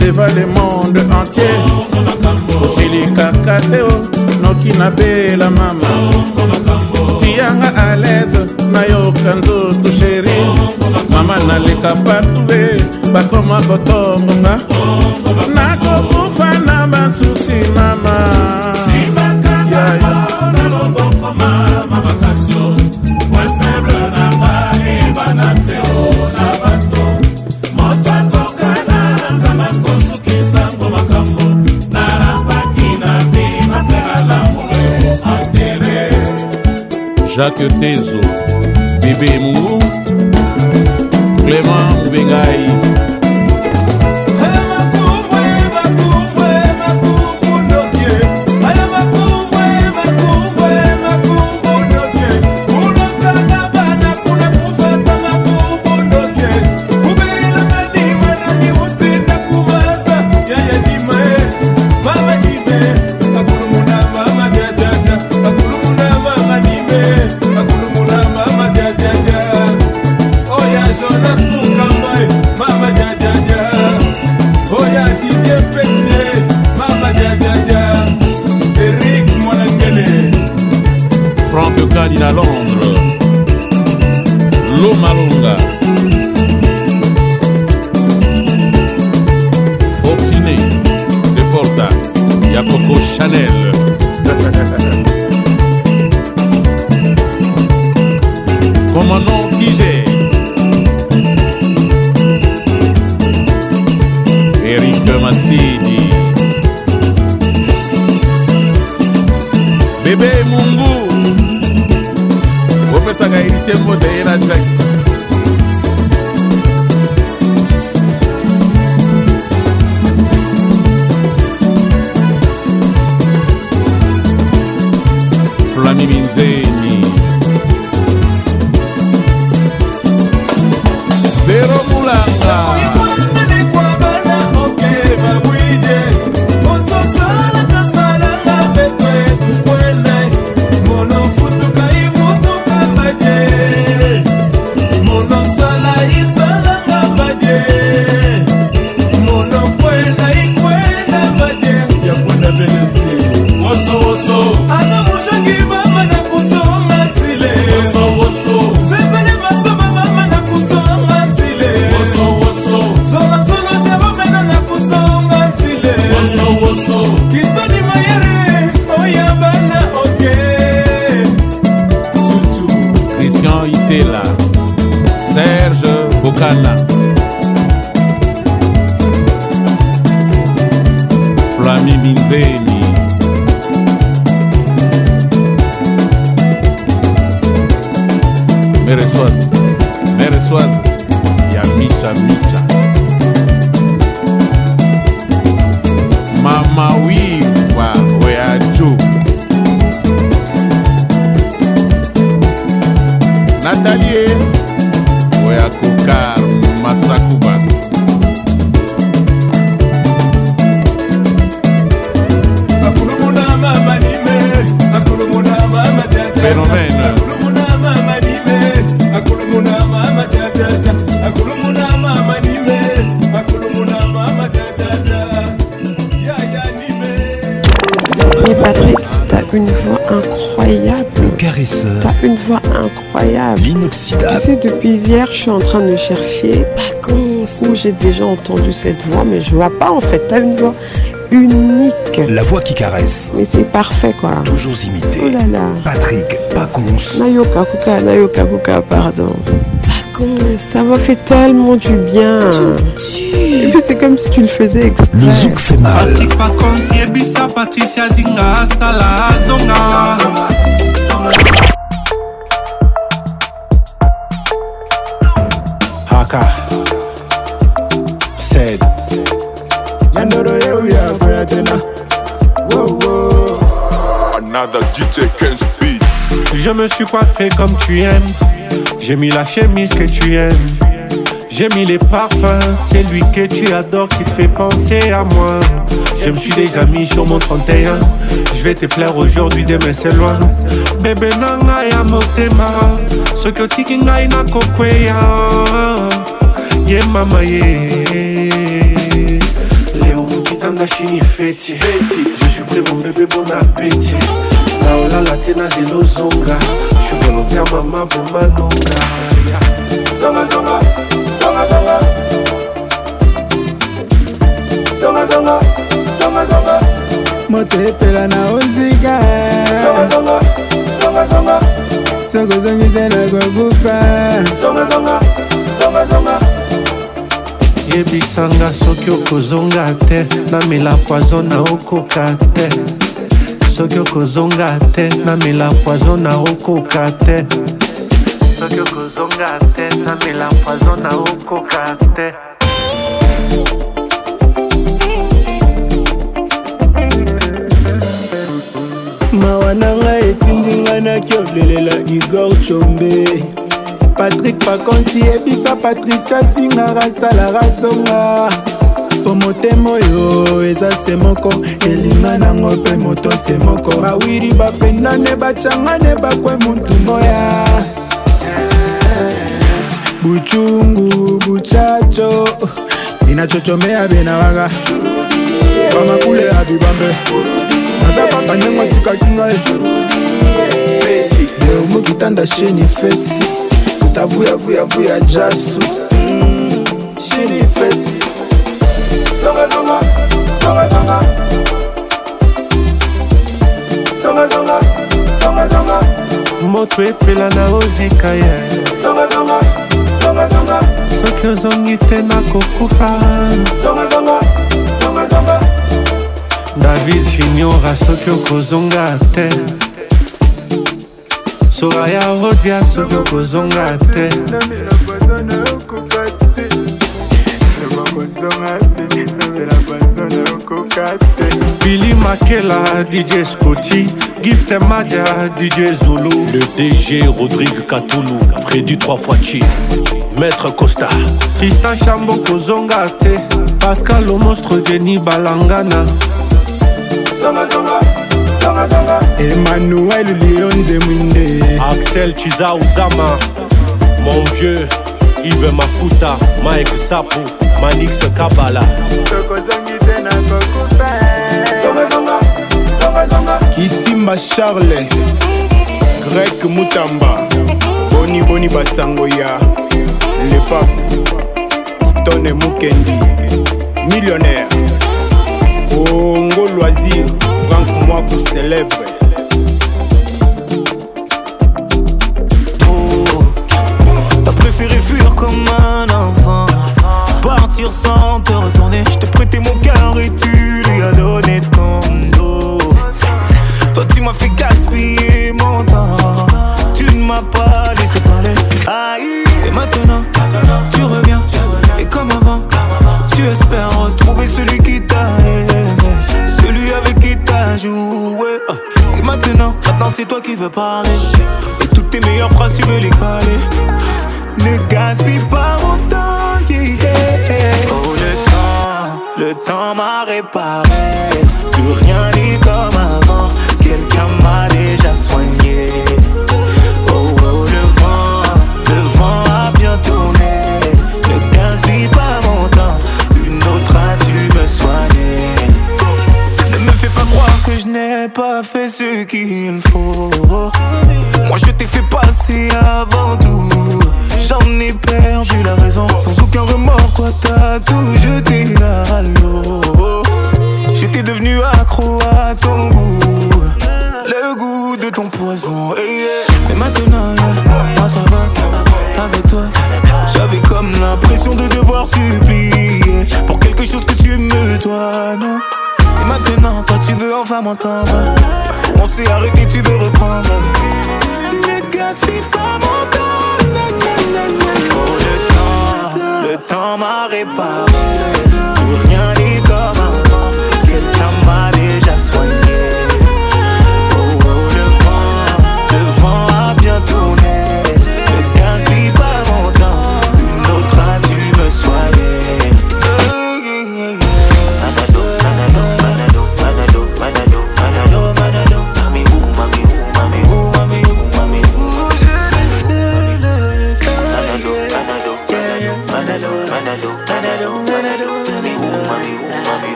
devant le monde entier osili kaka te noki nabela mama tianga a lese nayoka nzoto sheri mama naleka partout ve eh, bakoma kotoa jacques tezo bebe mungu clément mubengai suis en train de chercher où j'ai déjà entendu cette voix, mais je vois pas en fait. T'as une voix unique. La voix qui caresse. Mais c'est parfait quoi. Toujours imité. Oh là là. Patrick Pacons. Nayoka Kuka, Nayoka Kuka, pardon. Pacons. Ça m'a fait tellement du bien. c'est comme si tu le faisais exprès. Le zouk fait mal. Patrick Pacons, Patricia Zinga, Zonga, Je me suis coiffé comme tu aimes. J'ai mis la chemise que tu aimes. J'ai mis les parfums. C'est lui que tu adores qui te fait penser à moi. Je me suis déjà mis sur mon 31. Je vais te plaire aujourd'hui, demain c'est loin. Bébé, Ce que tu ye mama ye leo mokitanda shini feti je suis prêt mon bébé bon appétit naolala te na zelo zonga je volontaire mama bomanonga zongazonga zongazonga zongazonga zongazonga moto epela na oziga sokozongi te nakokufa yebisanga soki okozonga te namela poizo na okoka te soki okozonga te namela poizo na okoka te soki okozonga te namela poizo na okoka te mawa na ngai etindi ngai nakiolelela igor chombe patrik pakonsi yebisa patricia singara salaka songa po motema oyo oh, eza se moko elinga nango mpe moto se moko bawiri bapendane bacangane bakwe mutu moya buchungu buchacho ninachochomea bena waga bamakule ya bibambe naza kaka ndengo tikaki ngai omokitanda sheni feti ta vuyavuyavuya jasu mm, shiri feti zongazonga zongazonga zongazonga zongazonga moto epela na ozika ye zongazonga zongazonga soki ozongi te nakokufa zongazonga zongazonga david signora soki okozonga te soaya odia soki okozonga te bili makela dj scoti gift madia dj zulu le dg rodrigue katulu fredi 3 fois chi maître costa tristan chambo kozonga te pascal le monstre denis balangana zonga, zonga. Emmanuel Lionze Mwinde Axel Chiza Uzama Mon vieux Yves Mafuta Mike Sapu Manix Kabala Kisimba Charles Greg Mutamba Boni Boni Basangoya Le Pape Stone Mukendi Millionnaire Ongo Loisir pour célébrer. T'as préféré fuir comme un enfant. Partir sans te retourner. Je t'ai prêté mon cœur et tu lui as donné ton dos. Toi, tu m'as fait gaspiller mon temps. Tu ne m'as pas laissé parler. Aïe. Et maintenant, tu reviens. Et comme avant, tu espères retrouver celui qui t'a euh. Et maintenant, maintenant c'est toi qui veux parler. Et toutes tes meilleures phrases, tu veux les coller. Ne gaspille pas mon temps, yeah. Oh, le temps, le temps m'a réparé. Plus rien n'est comme avant. Quelqu'un m'a déjà soigné. Moi je t'ai fait passer avant tout. J'en ai perdu la raison. Sans aucun remords, toi t'as tout jeté à l'eau. J'étais devenu accro à ton goût. Le goût de ton poison. Mais maintenant, moi ça va. Avec toi, j'avais comme l'impression de devoir supplier pour quelque chose que tu me dois. Non enfin m'entendre. On s'est arrêté, tu veux reprendre. Ne gaspille pas mon temps. le temps, le temps m'a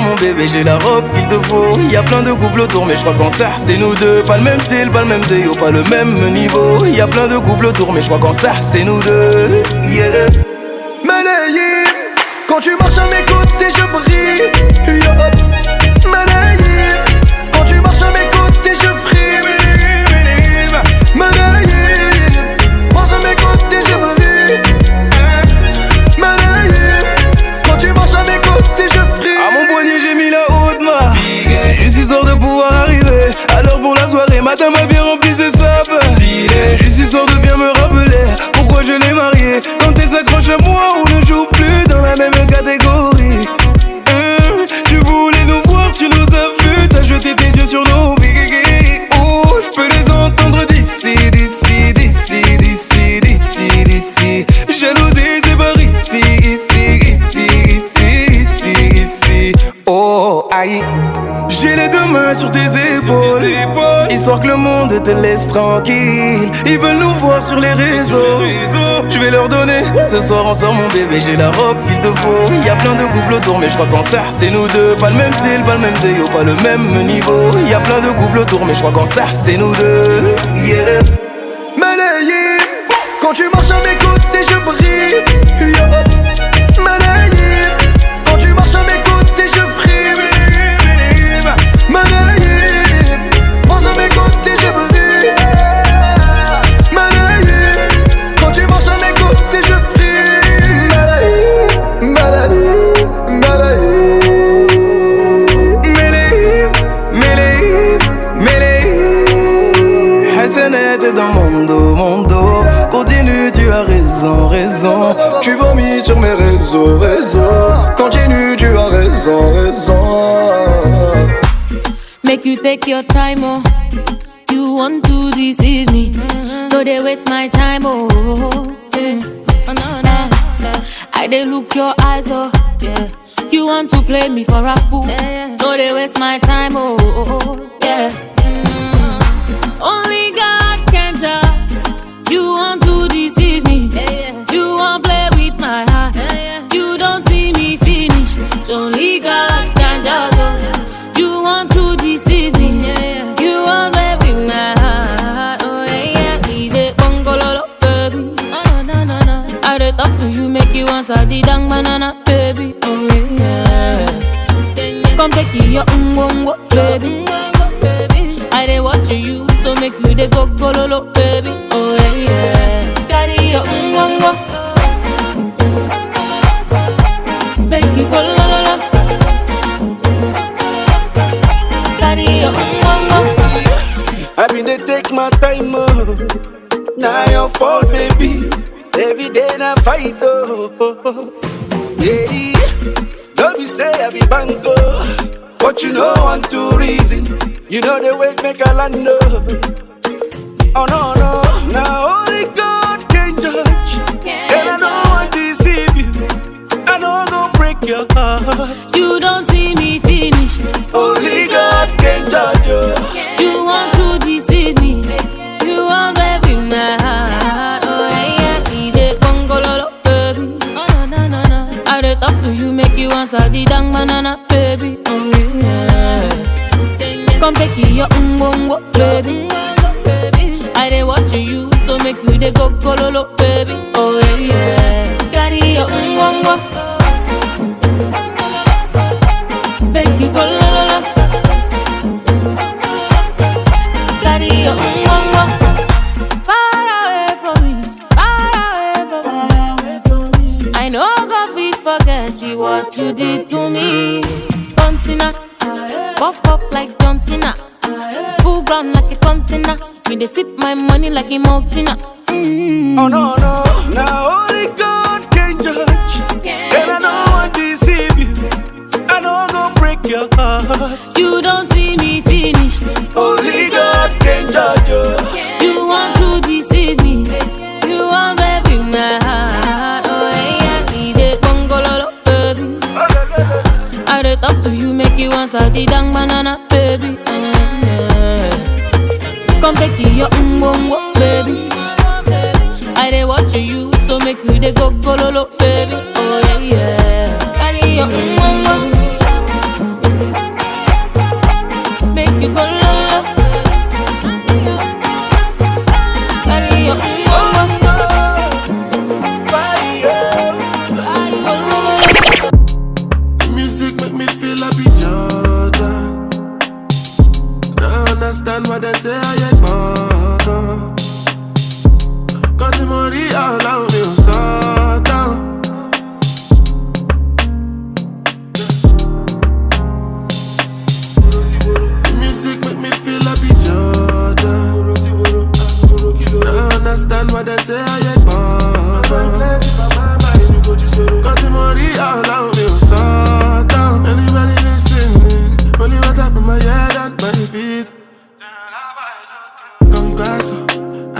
mon bébé J'ai la robe qu'il te faut Y'a plein de couples autour mais je vois qu'en ça c'est nous deux Pas le même style, pas le même déo, oh, pas le même niveau Y'a plein de couples autour mais je vois qu'en ça c'est nous deux Yeah Malayé, Quand tu marches à mes côtés je brille Sans mon bébé, j'ai la robe qu'il te faut. Y a plein de couples autour, mais je crois qu'en ça, c'est nous deux. Pas le même style, pas le même déo, pas le même niveau. Y a plein de couples autour, mais je crois qu'en ça, c'est nous deux. Yeah. quand tu marches. Take your time, oh.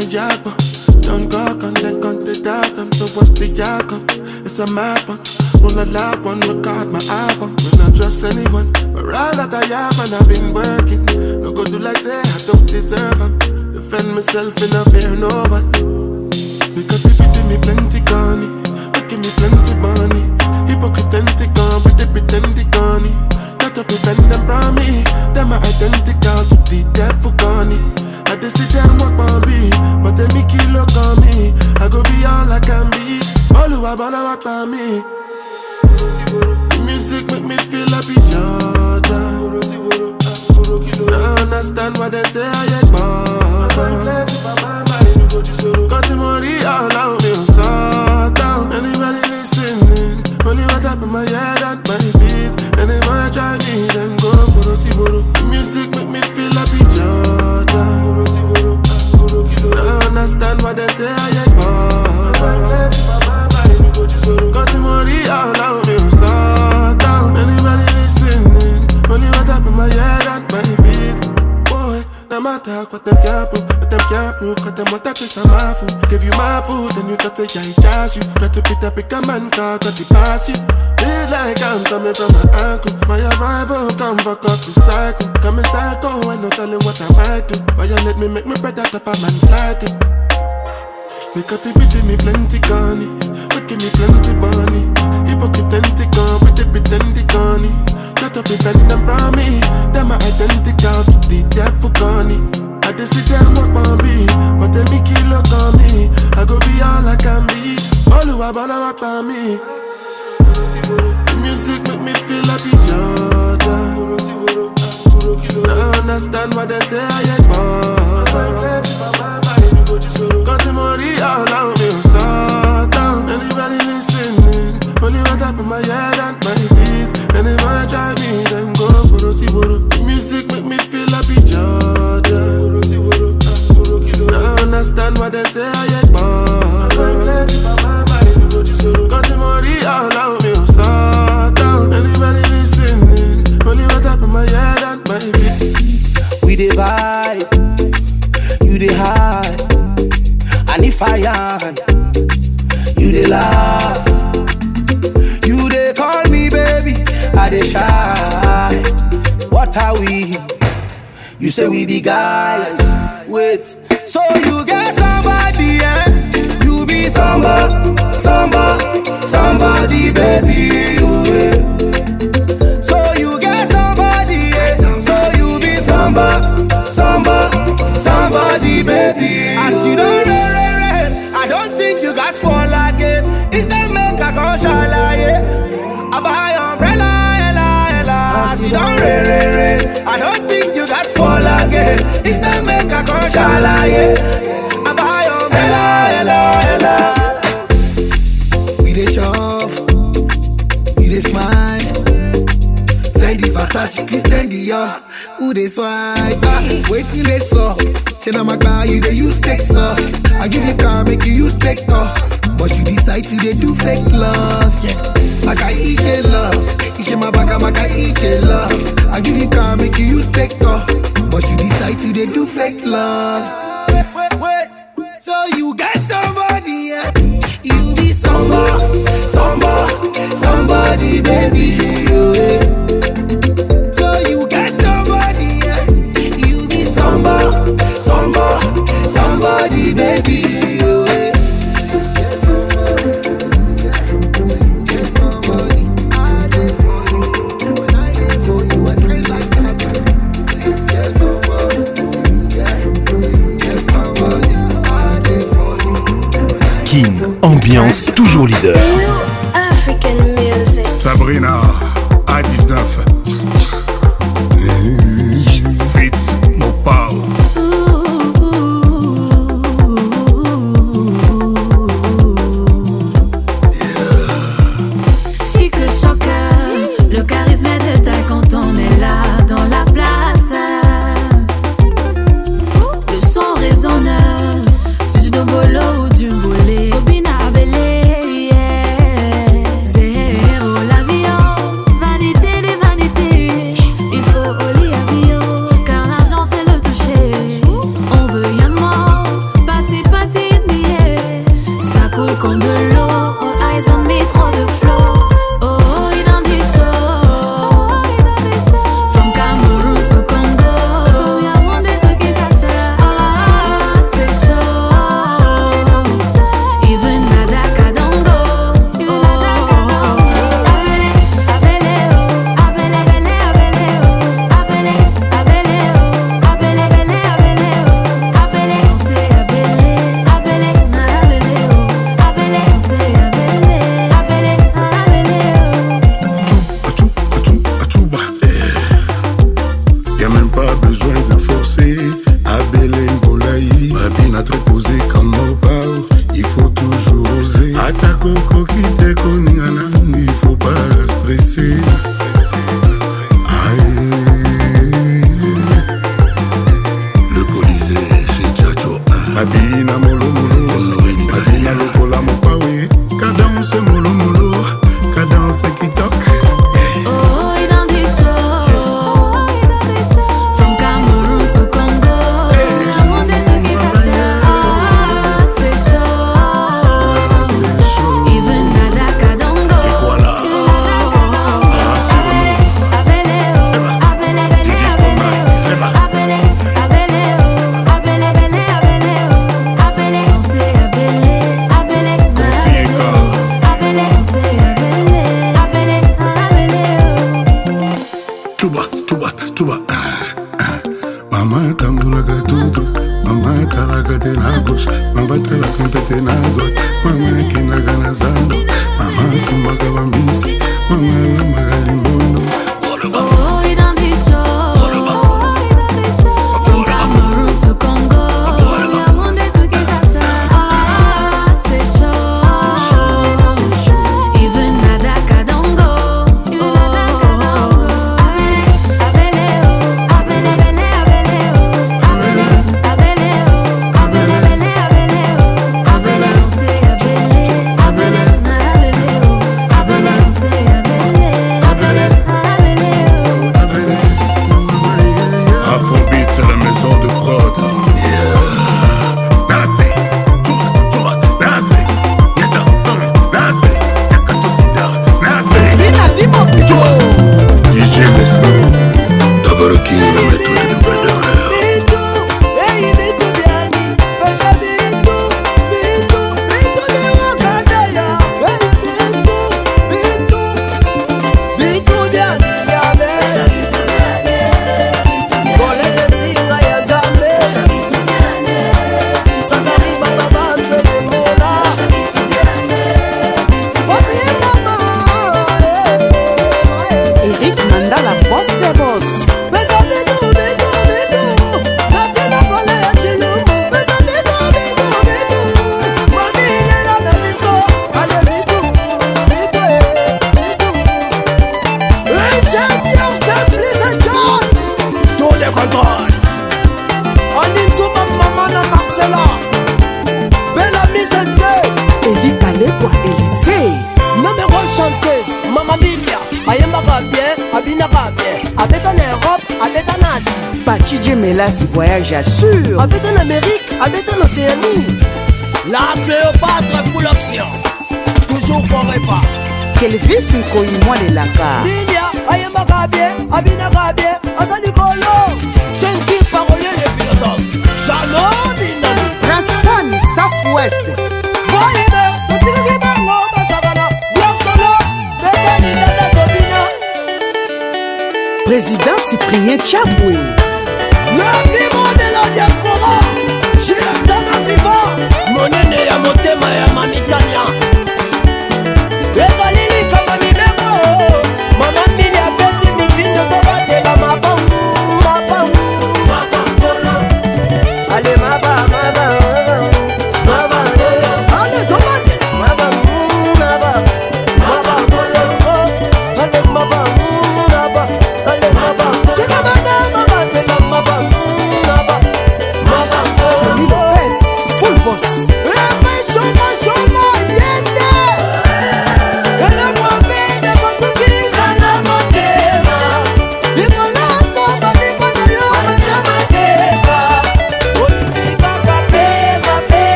hijack but Don't go con, then con the datum So what's the outcome? It's a map one Roll a lap one, look out my album We not trust anyone But all that I am and I've been working No go do like say I don't deserve them Defend myself, me not fear no one Because people do me plenty corny give me plenty money Hypocrite plenty gone with the pretend corny Got to prevent them from me Them are identical to the devil corny I dey see them walk on me, but they make it look on me. I go be all I can be. All who are wanna walk by me. music make me feel happy, Jordan. I understand why they say, I get born. Got the money all out, me sort down. Anybody listening? Only what up in my head and my feet. Anyone try me, then go. Music make me feel happy. Now understand what they say, I ain't born. Got money all down. Anybody listening? Only what up in my head and my feet. No matter what them can't prove, what them can't prove, cause them want to taste my food. Give you my food, then you talk to I charge you. Try to pick up pick a man car, got the pass you. Feel like I'm coming from my uncle. My arrival come fuck up the cycle. Coming psycho, I no telling what I might do. Why you let me make me bread out up a man's slide it. Make up the beat, me plenty gunny. give me plenty money. He pocket plenty gun, with the pretend gunny. To prevent them from me. Them are identical to the devil gunny. I just see them walk on me, but they make you look on me. I go be all I can be. All who are born up on me. The music make me feel like a Jordan. I understand what they say, I ain't bothered. Got the money all on me, so down. Anybody listening? Only what up in my head and my feet. And if I try me, then go Boro si Boro Music make me feel happy, Jordan Boro si Boro, Boro kilo I understand what they say, I ain't bored I'm ready for my mind, you go to sorrow Got the money, allow me to sort out Anybody listening, only what up in my head and my feet We the vibe, you the high And if I am, you the laugh I dey shy? What are we? You say we be guys. Wait, so you get somebody, eh? You be somebody, somebody, somebody, baby. Eh? So you get somebody, eh? So you be somebody, somebody, somebody. Shala yeah. I'm Abayo, Ella, Ella, Ella. We dey shove, we dey smile. Fendi, Versace, Christian Dior, uh, who dey swipe? Ah, wait till they saw. Shey na my guy, you dey use take off. I give you car, make you use take off. But you decide to dey do fake love, yeah. I Maka ije love, ishe mabaka maka ije love. I give you car, make you use take off. But you decide to they do fake love. Wait, wait, wait. So you got somebody, yeah. You be somebody, somebody, somebody, baby. You, yeah. Kin, ambiance toujours leader. Sabrina, A19.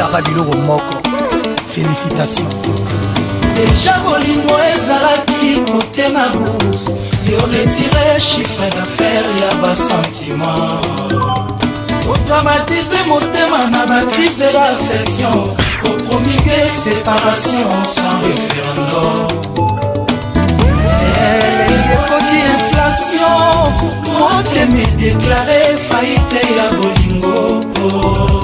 aliaka biloko moko félicitation deja bolingo ezalaki kote na bourse yo retire chiffre d'affaire ya basentiment odramatize motema na bakrise d'affection opromigue séparation sans référendum ekoti eh, inflation motemi deklare faite ya bolingo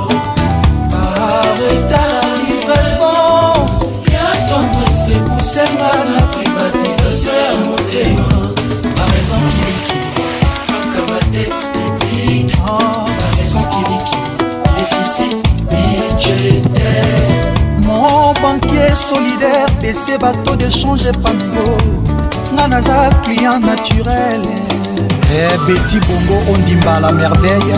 esenga na privatisation ya motema baraison kilikili kaka batete publike baraison kilikili déficit budgétaire mon banquier solidaire bese bato dechange pango nga naza client naturel eh, beti bongo ondimba la merveille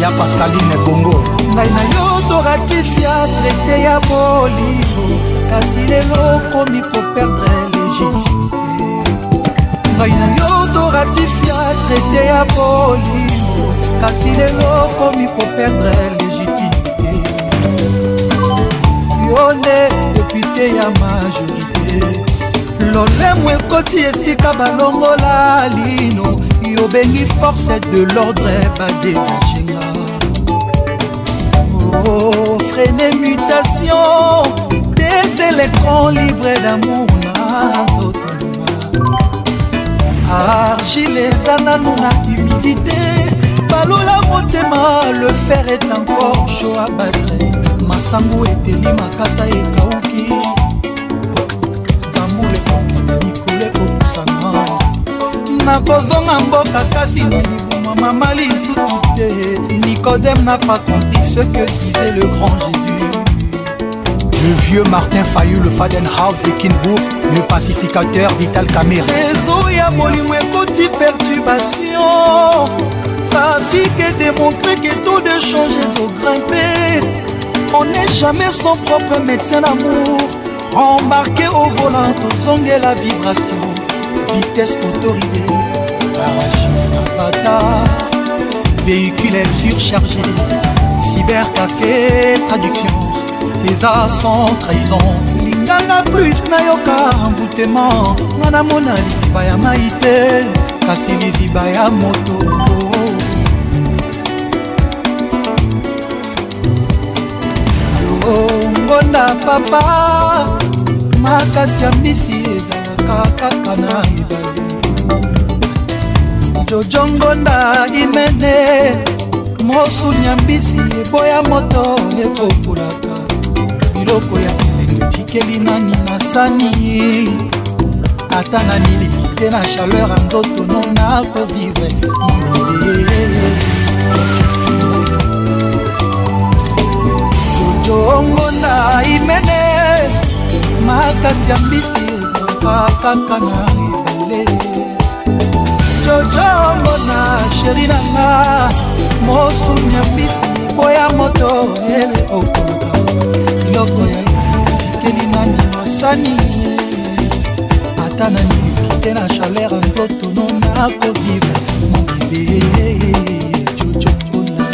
ya pascaline bongo ngai na yo toratifia traité ya bolingo kasi lelo okomi koperdre legitimité ngai na yo doratifia traité ya bolimo kasi lelo okomi koperdre legitimité yo nde depute ya majorité lolemo ekoti esika balongola lino yobengi force de l'ordre baderangenga oh, frene mutation les électrons libres d'amour na nzotonga argile eza nanu na humidité balola motema le fer est encore chaud à battre masango eteli makasa ekauki bambula ekokende mikolo ekopusana nakozonga mboka kasi na libuma mama lisusu te nicodème na pas compris ce que disait le grand jésus Le vieux Martin Fayou, le Fadenhaus, et Kinbouf, le pacificateur Vital Kamir. Réseau ya perturbation. Trafic est démontré que tout de changer, faut grimpé. On n'est jamais son propre médecin d'amour. Embarqué au volant, et la vibration. Vitesse autorisée, parachute avatar. Véhicule surchargé, cybercafé, traduction. eza sans trahison lingana plus nayoka mvutema nga namona liziba ya mai te kasi liziba ya moto longonda papa makasi ya mbisi ezalaka kaka na ebale jojongonda imene mosuni ya mbisi eboya moto ekopulaka biloko ya kelenge tikeli nani na sani ata na miliki te na chaleur ya nzoto no nakovivre jojongo na imene makasi ya mbisi ekoka kaka na ebele jojongo na sheri nanga mosuni ya mbisi boya moto ele okolo biloko ya etikeli na minosani ata na miliki te na chaleur nzoto no nakovivre mobebe jojokona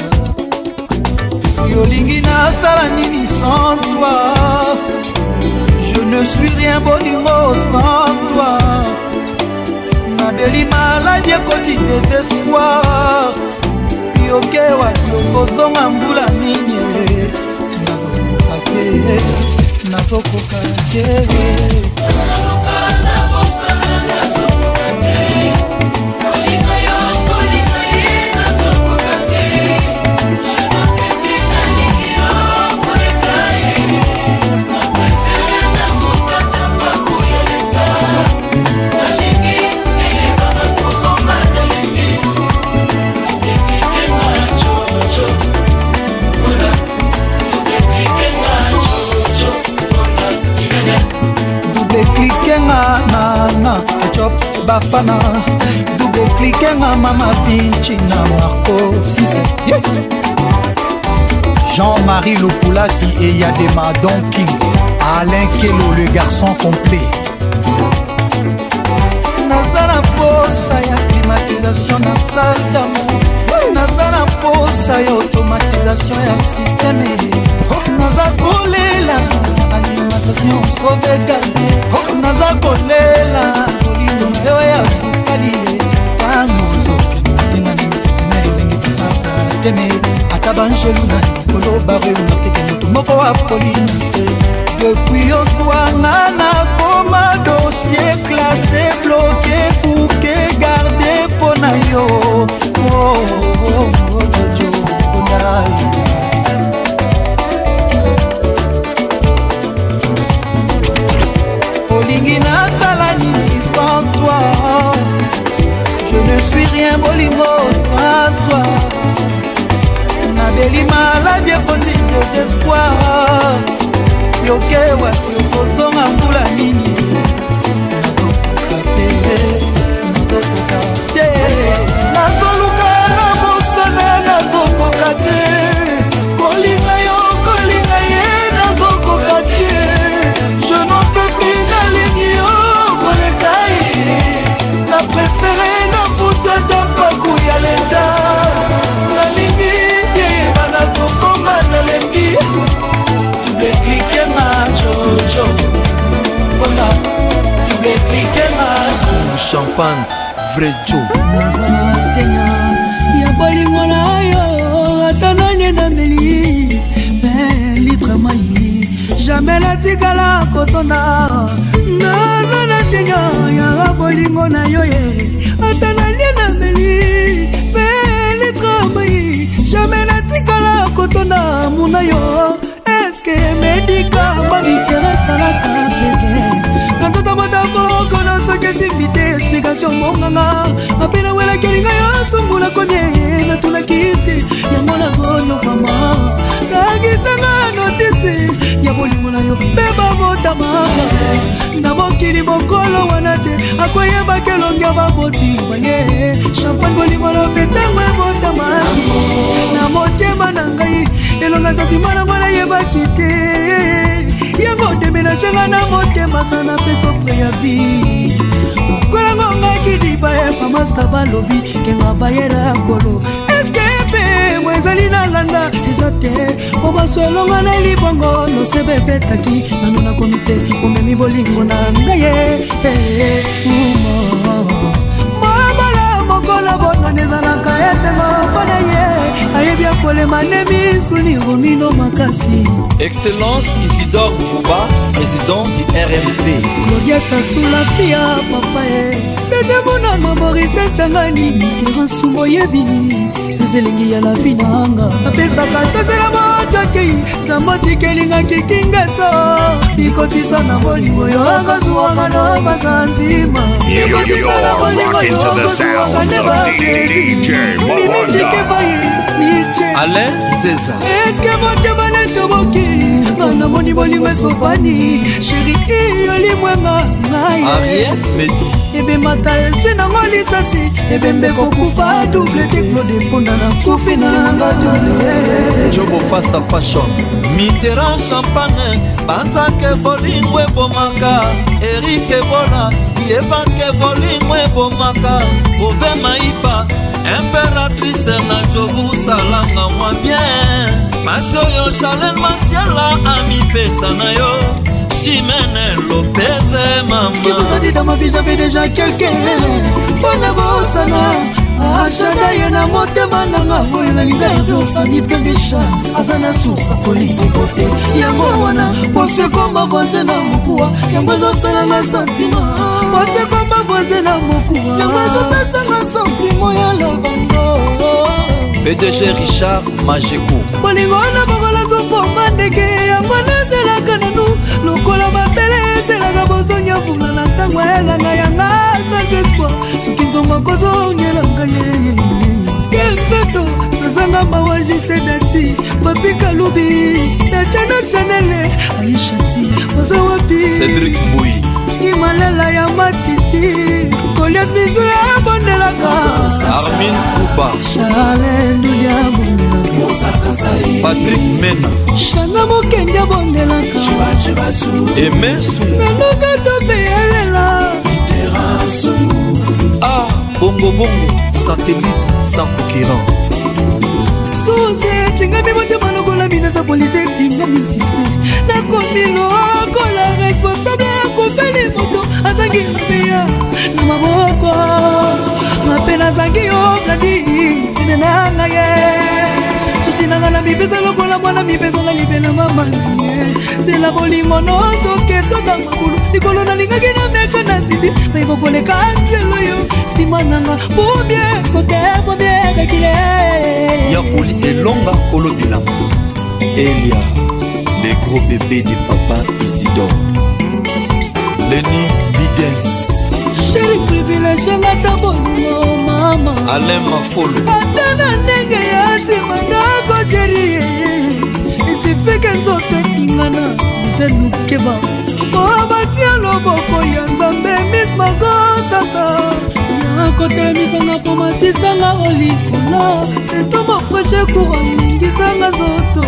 yolingi nasala nini sans toi je ne suis rien bolingo sans toi nabeli maladi ekoti désespoir yoke wapi okozonga mbula nini nakokoka te top bafana dube klikenga mama pinci na marco sisi jean-marie lopulasi eyadema donking alain kelo le garçon complet naza na posa ya climatisation na salle d'amour naza na mposa ya automatisation ya systeme naza kolela attention sovegarde naza kolela molindo eyo ya sukali ntango zokiaaaeme ata banjelu na likolo baremarkete moto moko wa polinise depuis ozwanga nakoma dossier classé bloqué buke garde mpo na yo ojojoa sans toi Je ne suis rien bolingo sans toi nabeli maladi ekoti désespoir yoke wasi okozonga mbula nini nazokoka te nazokoka te nazoluka na mosana nazokoka te champagne vrejo nazala atenya ya bolingo na yo ata nani endameli me litre mai jamai natikala kotonda naza natenya ya bolingo na yo ye kasi omonganga mapina welakeli ngai osungula komi natunaki te yango nazolobama nakisanga notisi ya bolimo na yo mpe bamotamaka na mokili bokolo wana te akoyebaka elongi ya babotima ye champagne bolimo lope ntango ebotamaki na motema na ngai elonga santima nango nayebaki te yango demenaganga na motema sana mpe sopre ya vie okwelango ngai kiliba ya masta balobi kenga bayela kolo eske mpengo ezali nalanda eza te po baso elonga na libongo nosebe ebetaki nano nakomi te omemi bolingo na ngai e mobala mokola bonani ezalaka esengo mpona ye ayebi akolema ne misuni romino makasi excellence isidore bouba président du rmp claudia sasula pia papae sedemonano morisecangani miransu boyebi ezelengi ya lavi na anga apesaka tozela motoki nzambo tikelingaki kingeto bikotisa na bolingo yo okozwwaka na basantima bikotisa na bolingo yo okozwwaka ne bamimicikebai mice ale zeza eske motebanetoboki mama namoni bolingo esopani sheri yolimwema ngai ebemata ezwi nango lisasi ebembe kokufa double teklode mponda nakufi nanga jobo fasa fashion mitteran champagne banzake bolingo ebomaka erik ebola yebake bolingo ebomaka ove maipa imperatrice na jobu salanga mwa bien pasi oyo charlen masiala amipesa na yo chimene lopez mamaadidama j'avais déjà quelqu'un mpona bosana ashada ye na motema nanga oyo nalinga yosami mpe desha aza na susa kolingo te yango wana posekoma voise na mokuwa yango ezosalanga santima posekoma voise na mokuwa yango ezopesanga santimo ya lovanga pdg richard majeko bolingo wana bokola zoforma ndeke yango nazelaka nanu lokola mabele eselaka bozongi avunga na ntango ayelanga yanga sans espoir soki nzongo akozongelanga ye kempeto tozanga mawaji sedati papikalubi natana chanele aishati oza wapi cedrik mbui imalela ya matiti goliat bizula abondelaka armin kuba charle nduya patrik mena shana mokende abondelaka eme nanoka tobeyelela a ah, bongobongo satelite sans concurrent suze etingami motema lokola binata polise etingami suspe nakomi lokola responsable mobali moto azangi mpeya na maboko mape nazangi obladi ene na ngai ye susi nanga na mipeza lokola mwana mipezanga libelanga manie nzela bolingo nozoke toda mabulu likolo nalingaki na meka nazibi mayebo koleka nzelo yo nsima nanga bumie sote bumie kakile yakoli elonga kolobela elia le gros bébé de papa isidore leni bidens sheri privilege ngata bolingo mama alain mafolo ata na ndenge ya nsima ndako jeri esifike nzoto ekingana zenukeba mpo batia loboko ya nzambe mis magosasa akotelemisanga mpo matisanga olikola setoma freshe koura ningisanga nzoto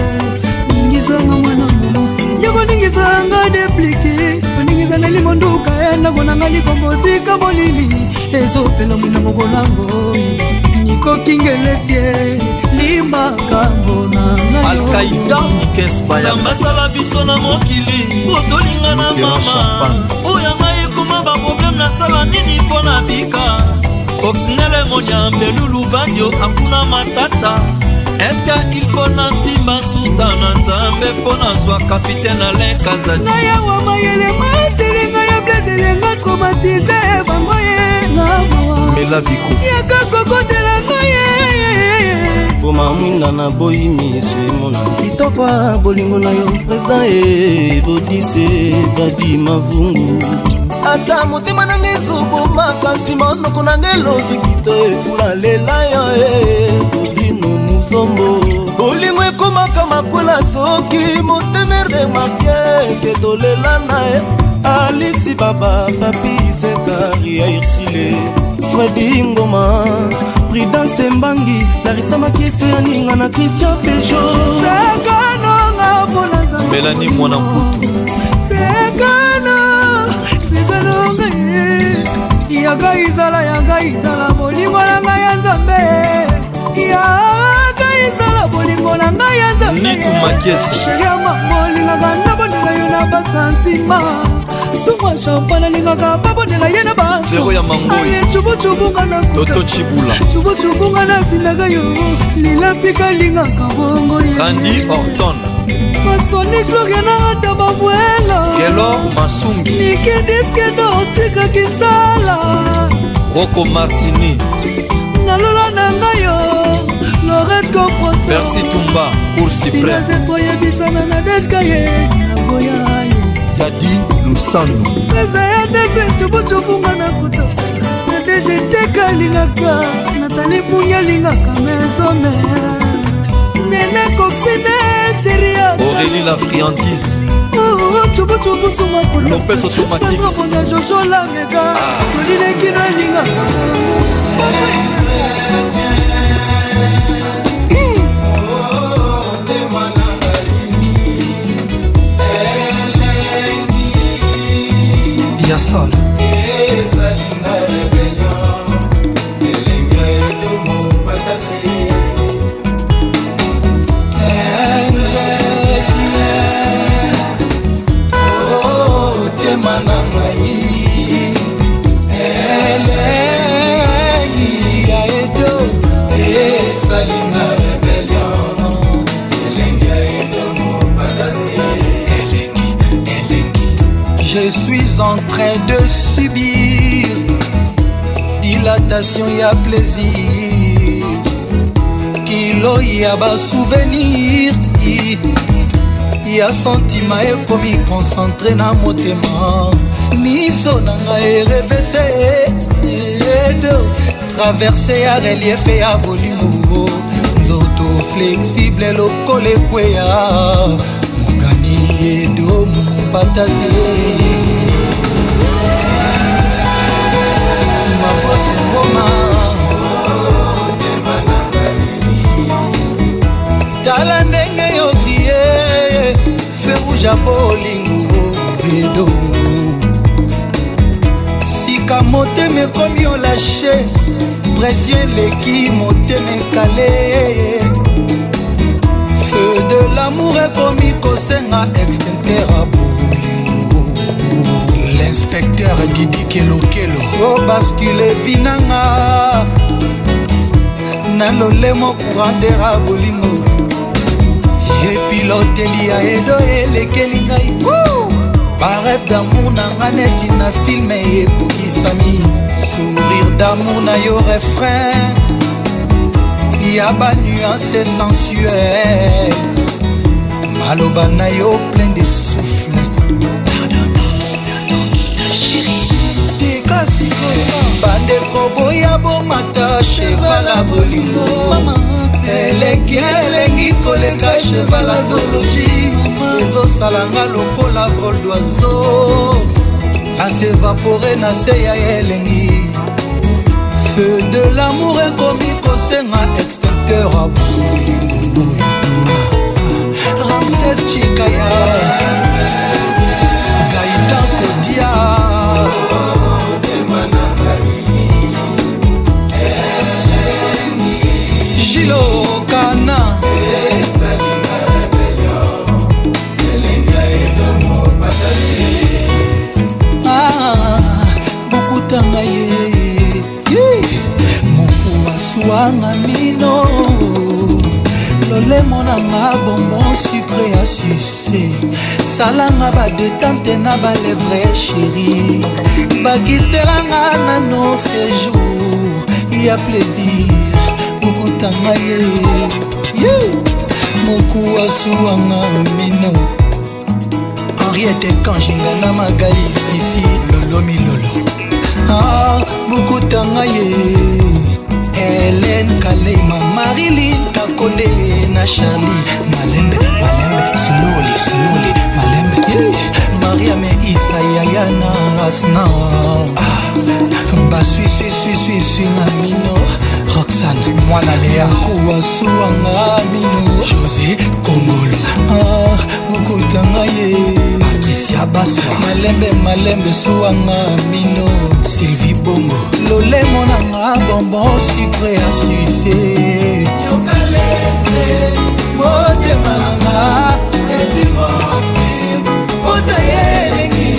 ningisanga mwana mama yakoningisanga deplike mingi zaneli monduka endango eh, na ngai likombotika molili ezopela mwinango kolambo nikokingelesie eh, limbaka mbona oh. nzambe asala biso na mokili po tolinga na mama oyo ngai ekoma baprobleme nasala nini mpo na bika oxinele moniambelulu vandio akuna matata eske ilfo na nsimba suta na nzambe mpo nazwa kapitaine alenkazati ngai awa mayele matelenga ya bledelenga tromatize bango ye ngamaayaka kokotela ngai mpoma mwinda na boyi miso emona kitoko a bolingo na yo president ebodise babi mavungu ata motema nanga ezoboma kasi monoko nanga elobi kito ekula lela yo e nzombo bolingo ekomaka makwela soki motemere martieke tolela na ye alisi baba papi sekari ya irsile fredi ngoma prudence mbangi larisa makiese ya ninga na kristian pejo sekanonga mpona melani mwana mputu sekano sekanonga ye yanga izala yanga izala molingo na ngai ya nzambe ya bolingo na ngai azaaeama bolingaka nabondela yo na basantima suma champa nalingaka babondela ye na basoaye cubucubunga na cubucubunga na sindaka yo lilapika lingaka bongo randi orton masoni gloria na ata babuela kelor masungi nikediske dortikaki nzala roko martini nalola na ngai yo merci tumba coursipleoyebisana na deskaye nakoya dadi lusano ezaya dese cubucubunga na kuta na dejeteka alingaka natali bungi alingaka mesomera nene koksine geria aurélie la friandise cubucubu suma kulopes automatique sango mona jojo lamega tolileki ah. nalingaka je suis en train de subir dilatation ya plaisir kilo ya basouvenir ya santima ekomi concentre na motema miso na ngai erevete edo traverse ya reliefe ya bolingo nzoto flexible lokola ekweya mokani edomo patasi mavosi ngoma tala ndenge yoki ye feuja bolingo edo sika motema ekomi olashe presio eleki motema ekale feu de lamour ekomi kosenga extincteur l'inspecteur didi kelokelo o baskile vinanga na lolemo courantera bolingo epiloteli ya edo elekeli ngai bareve damour nanga neti na filme ekokisami sourire damour na yo refrain ya banuance sensuel maloba na yo plein de souffle bandeko boya bomata cheval a bolingo eleki elengi koleka cheval a zoologi ezosalanga lokola vol doiseau asevapore na se ya elengi feu de lamour ekomi kosenga extincteur a bolingo ramses chikaya gaitan kodia lemonanga bonbon sucre ya suse salanga badetante na balevre chéri bakitelanga nano séjour ya plaisir kokutanga ye moku asuwanga mino henriete kanjinga na magai sisi lolomilolo ah, bokutanga ye helen kalema marilin kakonde na charli malembe malembe sloli sloli malembe yeah. mariame isayaya na asna ah, baswiswiswiswiswi na mino roxan mwana lea kuwasuwanga mino josé kongolo ah, okotanga ye ah, patricia basa malembe malembe suwanga mino sylvie bongo lolemo nanga bonbon sucre ya suse motema nanga ezimosi otayelengi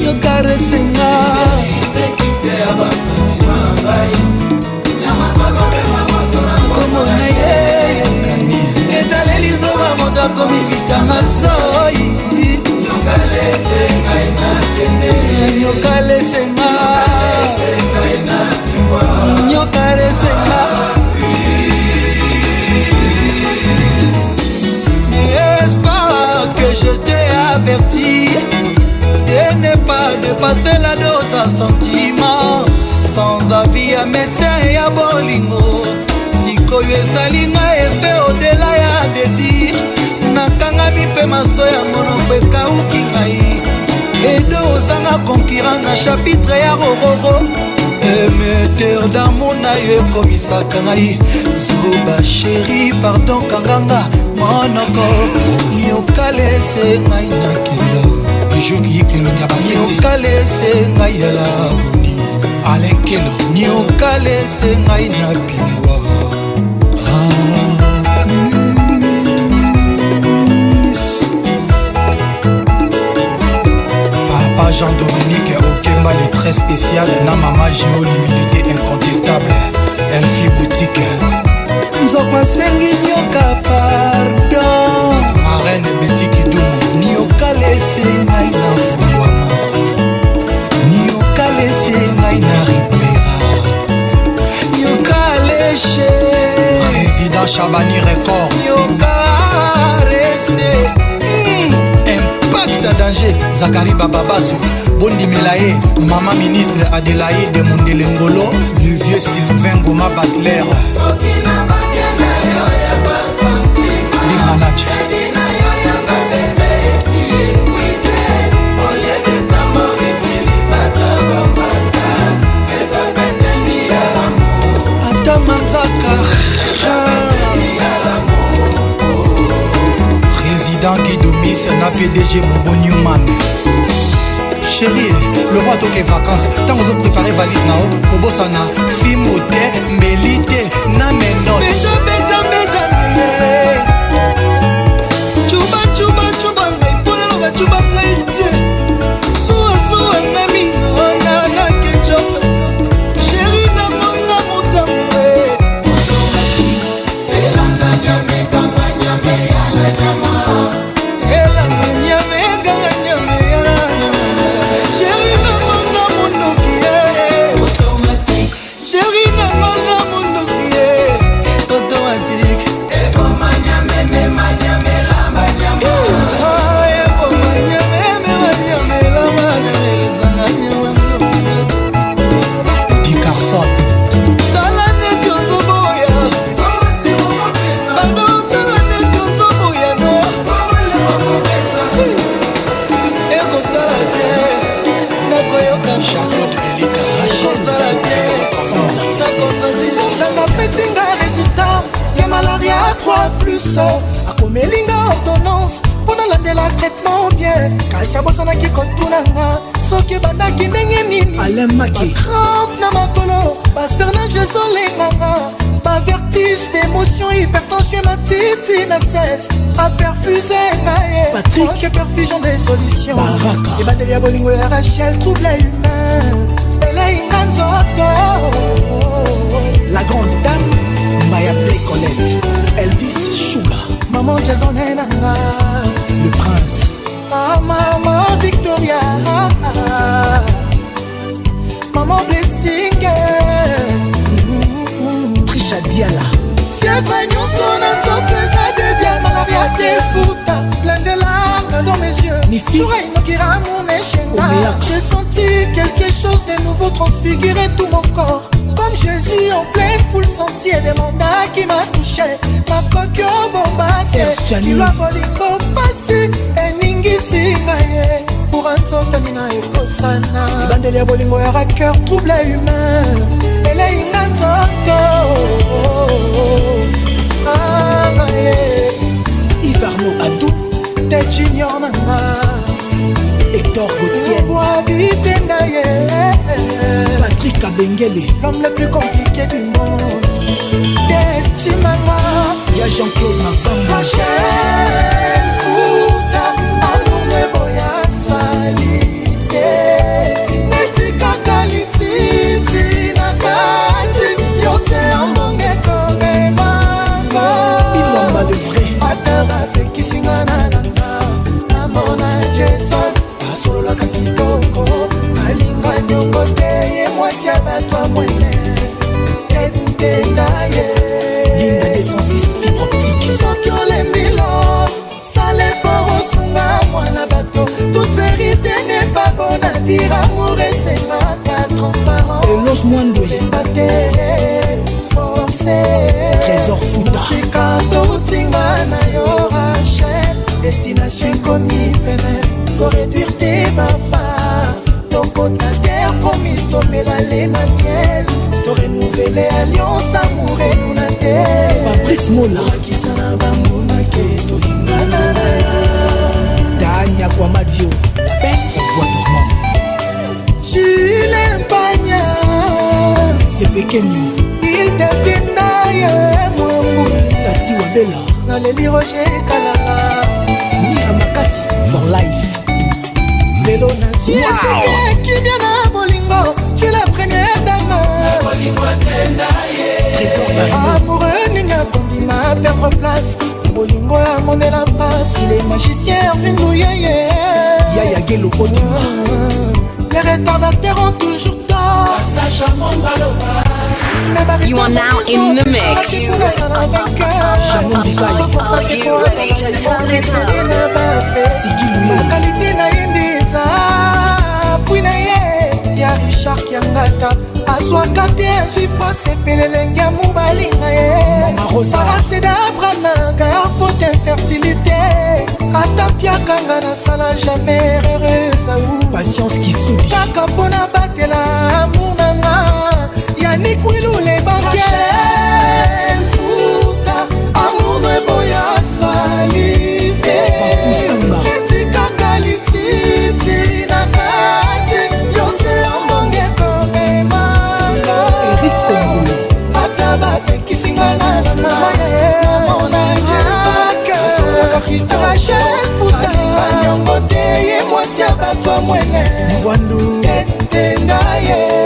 nyokaresenga akonkira na chapitre ya rororo emeter damo na yo ekomisaka ngai zuba sheri pardon kanganga monoko niokalese ngai nakenda niokalese ngai yalaboni alenkelo niokalese ngai na pingwa Jean-Dominique Okemba les très spécial na mama géo l'humilité incontestable elfi boutique nzoko asengi nioka pardon marraine betikidumu niokalese ngai na fungwama niokalese ngai na ribera niokaleshe président chabani record danger zakari bababasu bondimela ye mama ministre adelaide mondelengolo le vieux sylvain goma batler service na pdg bobo newman sheri loko atoke vacanse ntango ozoprépare valise na yo kobosana fimo te mbeli te na menobetabeta na ye cubacubacuba ngai mpo lelo bacuba ngai te nini batrempe na makolo baspernage ezolenganga bavertige d'émotion hypertension matiti na cese aperfuse ngaye perfusion des solutions ebandeli ya bolingo ya rachel trouble humain eleinga nzoto la grande dame maya blecolette elvis sugar maman jasone nanga le prince ah, maman victoria ah, ah. maman blessing trisha diala fievre nyonso na nzoto eza debia malaria te futa blendelanga dans mes yeux toura inokira mon echenga j'ai senti quelque chose de nouveau transfigurer tout mon corps comme jésus en pleine foule senti edemanda qui m'a touché nakoki obombate lwa bolingo pasi eningisi ngai lorenzo stanina ekosana libandeli ya bolingo ya raker trouble humain eleinga nzoto amaye ah, ivarno adu te junior nanga hector gotienboabitenda ye patrik abengele l'homme le plus compliqué du monde deschimanga ya jean-claude fou Delos Mwandwe Trésor Futa Destination komi pene koreduire te papa tokota terre promise tomela le na miel torenouvele alliance amour enuna te fabrice mola akisana bambonake tolingana na ya tanya kwamadio bekeni itetina ye mwambu tati wabela naleli roje kalala mira makasi for life lelo naziekimia na bolingo tu la première dameamoureux ninga kondima perdre place bolingo ya mondela mpasi le magicien ervindouyeye yayagelo onima ah, ah. les retardateurs ont toujours tort You are now in the mix. lokalité na ye nde eza pwi na ye ya richard kiangata azwaka te azwi pase pele lenge ya mobali na ye saraseda abramaka ya faute infertilité atapiakanga nasala jamais heureuse au patience kisukaka mpona batela amour Yannick Willou les banquiers Futa amour ne boya sali Bakusamba Etika kalititi na kati Yose ambonge komemanga Eric Kongolo Ata bapekisinga na nana Mama na jesa Asolaka kita Rachel Futa Alinga nyongo te ye mwasi ya bato mwene Mwandu e, Tete ndaye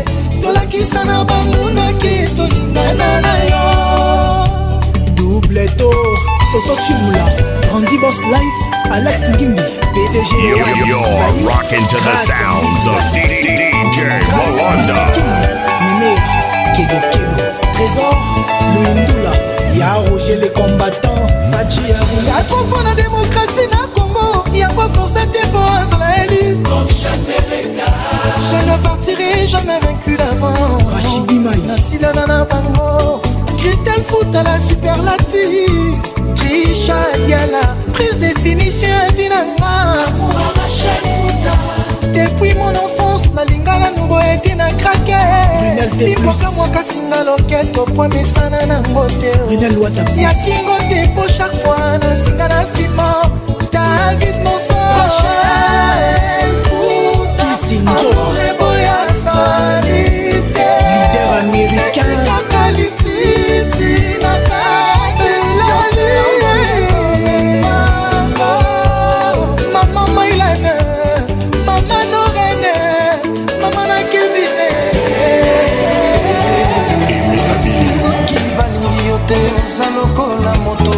bokisa na bangunaki tolingana na yo double tour toto chimula grandi bos life alex ngimbi pdg you're, you're rocking to the sounds of dj malonda meme kebekebo trésor loindula ya roger le combattant faji arula tropo na démocratie na congo yango forsa te po azala élu je ne partirai n'ai jamais vaincu d'avance nasilana na bango cristel futa la superlative trisha yala prise de finition vinanga depuis mon enfance nalinga nano boyeti na krake limboka mwakasi na loketo po misana nango te yakingo te po chaque fois nasinga na nsima david monson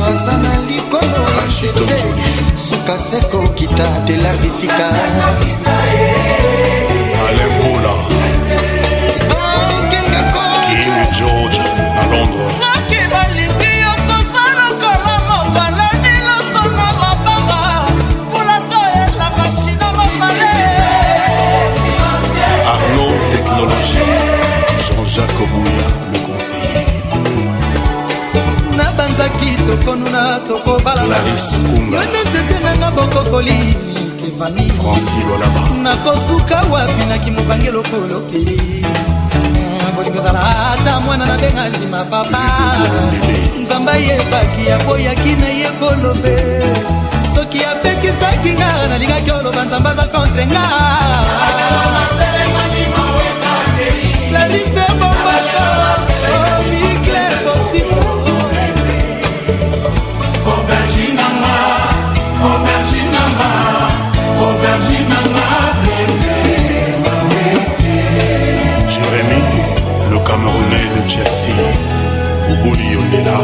aza na likolo asete ah, suka sekokita telarifika alembola tozaki tokonuna tokobalalayo nzete nanga bokokoli nakosuka wapi naki mobange lokoloke kolingozala eh, ata mwana nabenga ndima papa nzambe ayebaki aboyaki na ye kolobe soki apekisaki nga nalingaki oloba nzambe aza contre nga clarite bombato chelsea oboni yondela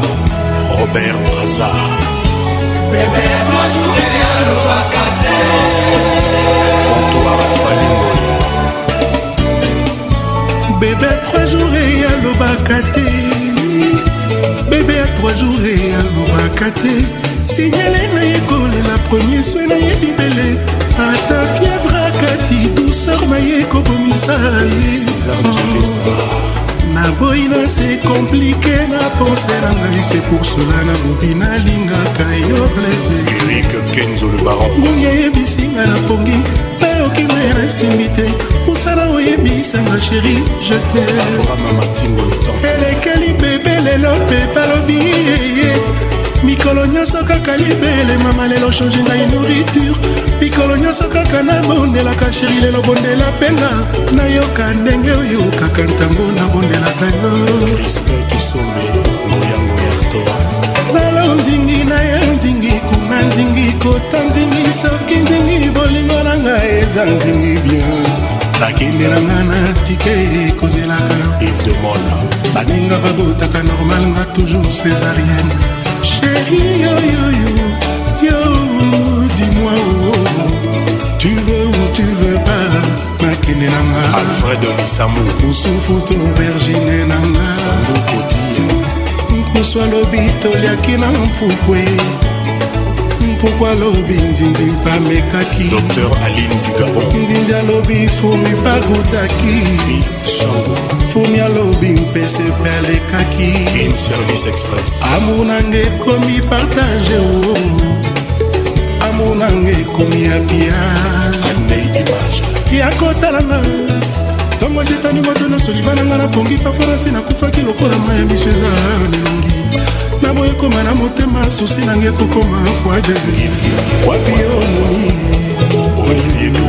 robert braza antoine falingoi bébé a trois jours et alobaka te bébé a trois jours et alobaka te signale na ye kolela premier swe na ye libele ata fievre akati douceur na ye kobomisa ye naboyi na se komplike na pense na ngai se pour cela nabobi nalingaka yo plaisirngungi ayebisinga na pongi mpe okima ya nasimbi te mosala oyebisanga sheri je te elekeli bebe lelo mpe balobi mikolo nyonso kaka libele mama lelo change ngai nourriture mikolo nyonso kaka nabondelaka sheri lelo bondela mpenga nayoka ndenge oyo kaka ntango nabondelaka yo nalo ndingi naya ndingi kuna ndingi kota ndingi soki ndingi bolingo na ngai eza ndingi bien bakendelanga na tike ekozelaka ifdemol baninga babotaka normal nga toujours césarienne chérie, yo yo yo, yo dis-moi oh, oh, tu veux ou tu veux pas, makene nanga, Alfred Olisamou, Moussoufou ton aubergine nanga, Sandro Kotia, Moussoua lobi toliaki na mpukwe. pourquoi lobi ndindi pamekaki docteur aline dugabon ndindi alobi fumi pagutaki fils chango fumi alobi mpese mpe alekaki in service express amour nanga ekomi partage o oh. amour nanga ekomi ya biage anei image ya kotalanga ntongo etani moto nyonso libananga napongi paforasi nakufaki lokola ma ya misheza nelongi na boy ekoma na motema susi nange ekokoma fwade wapi omoni olivier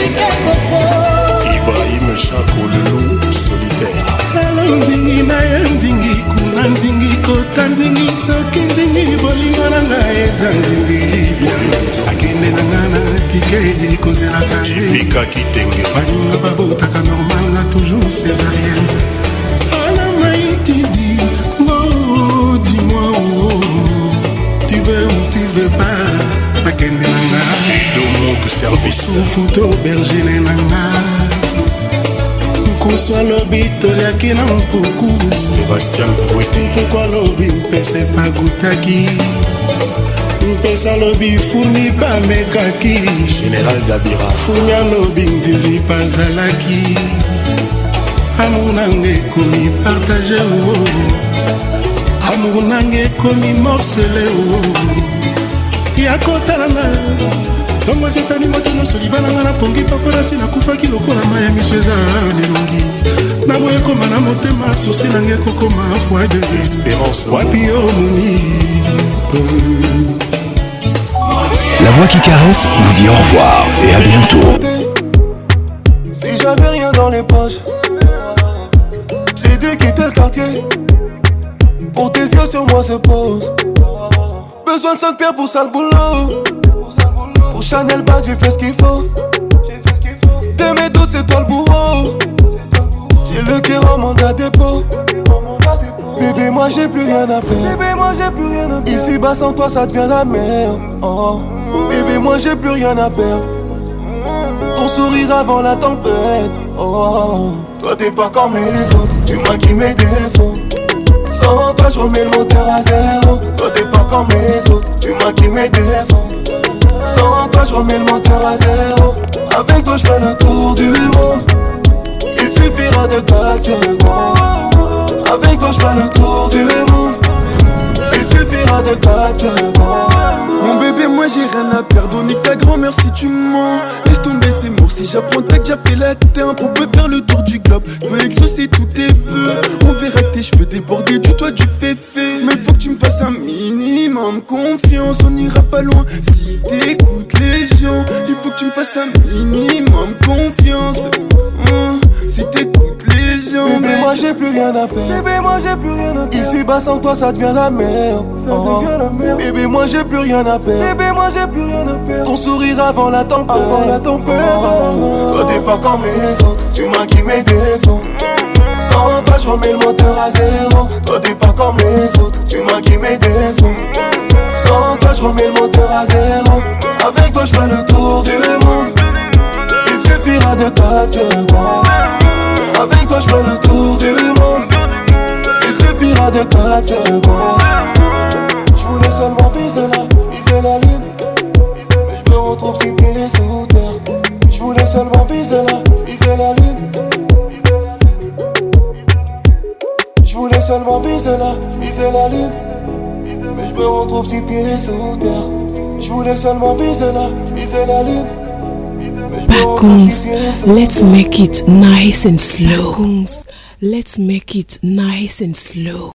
e e ibrahim chakolelo solitaire totandingi soki ndingi bolingo na nga eza ndingi akende na nga na tike kozelaka jibika kitenge baninga babotaka normal na toujours césarien ala maitidi ngo dimoi oo tu veux ou tu veux pas nakende na nga idomok service sufu to bergine na nga kusu alobi toliaki na mpuku mpuku alobi mpese pakutaki mpese alobi fumi pamekaki fumi alobi ndindi pazalaki amour nanga ekomi partage o amour nanga ekomi morcele o ya kotala na ntongo zietani moto nyonso libananga na pongi paforasi nakufaki lokola mai ya miso eza delongi na boye ekoma na motema sosi nanga ekokoma foi de espérance wapi omoni oh, La voix qui caresse vous dit au revoir et à bientôt. Si j'avais rien dans les poches, j'ai dû quitter le quartier. Pour tes yeux sur moi se posent. Besoin de 5 pierres pour sale boulot. Chanel bag, j'ai fait ce qu'il faut. De mes doutes, c'est toi le bourreau. J'ai le cœur en mandat dépôt. Bébé, moi j'ai plus rien à perdre. Ici bas sans toi, ça devient la mer. Oh, oh. Bébé, moi j'ai plus rien à perdre. Ton sourire avant la tempête. Oh. oh toi, t'es pas comme les autres. Tu qui mes défauts. Sans toi, je remets le moteur à zéro. Toi, t'es pas comme les autres. Tu qui mes défauts je remets le moteur à zéro Avec toi je fais le tour du monde Il suffira de t'attirer le grand Avec toi je fais le tour du monde Il suffira de t'attirer le grand Mon bébé moi j'ai rien à perdre Nique ta grand-mère si tu mens Laisse tomber ces morts Si j'apprends t'as déjà fait la terre On peut faire le tour du globe Je peux exaucer tous tes vœux On verra que tes cheveux déborder du toit du fait tu me fasses un minimum confiance. On ira pas loin si t'écoutes les gens. Il faut que tu me fasses un minimum confiance. Hein, si t'écoutes les gens. Bébé, moi j'ai plus rien à perdre. Bébé, moi j'ai plus rien à perdre. Ici bas sans toi, ça devient la merde. Oh. Bébé, moi j'ai plus rien à perdre. Bébé, moi j'ai plus rien à perdre. Ton sourire avant la tempête. Avant la oh. Toi, t'es pas comme les autres. Tu m'as qui mes défauts. Sans toi je remets le moteur à zéro. Toi, t'es pas comme les autres, tu m'as qui mes défauts. Sans toi, je remets le moteur à zéro. Avec toi, je fais le tour du monde. Il suffira de quatre secondes. Avec toi, je fais le tour du monde. Il suffira de quatre secondes. Je voulais seulement viser là, viser la lune. Mais je me retrouve si pieds sous terre. Je voulais seulement viser là. seulement viser la, viser la lune. Mais je me retrouve six pieds sous terre. Je voulais seulement viser la, viser la lune. let's make it nice and slow. Backums, let's make it nice and slow.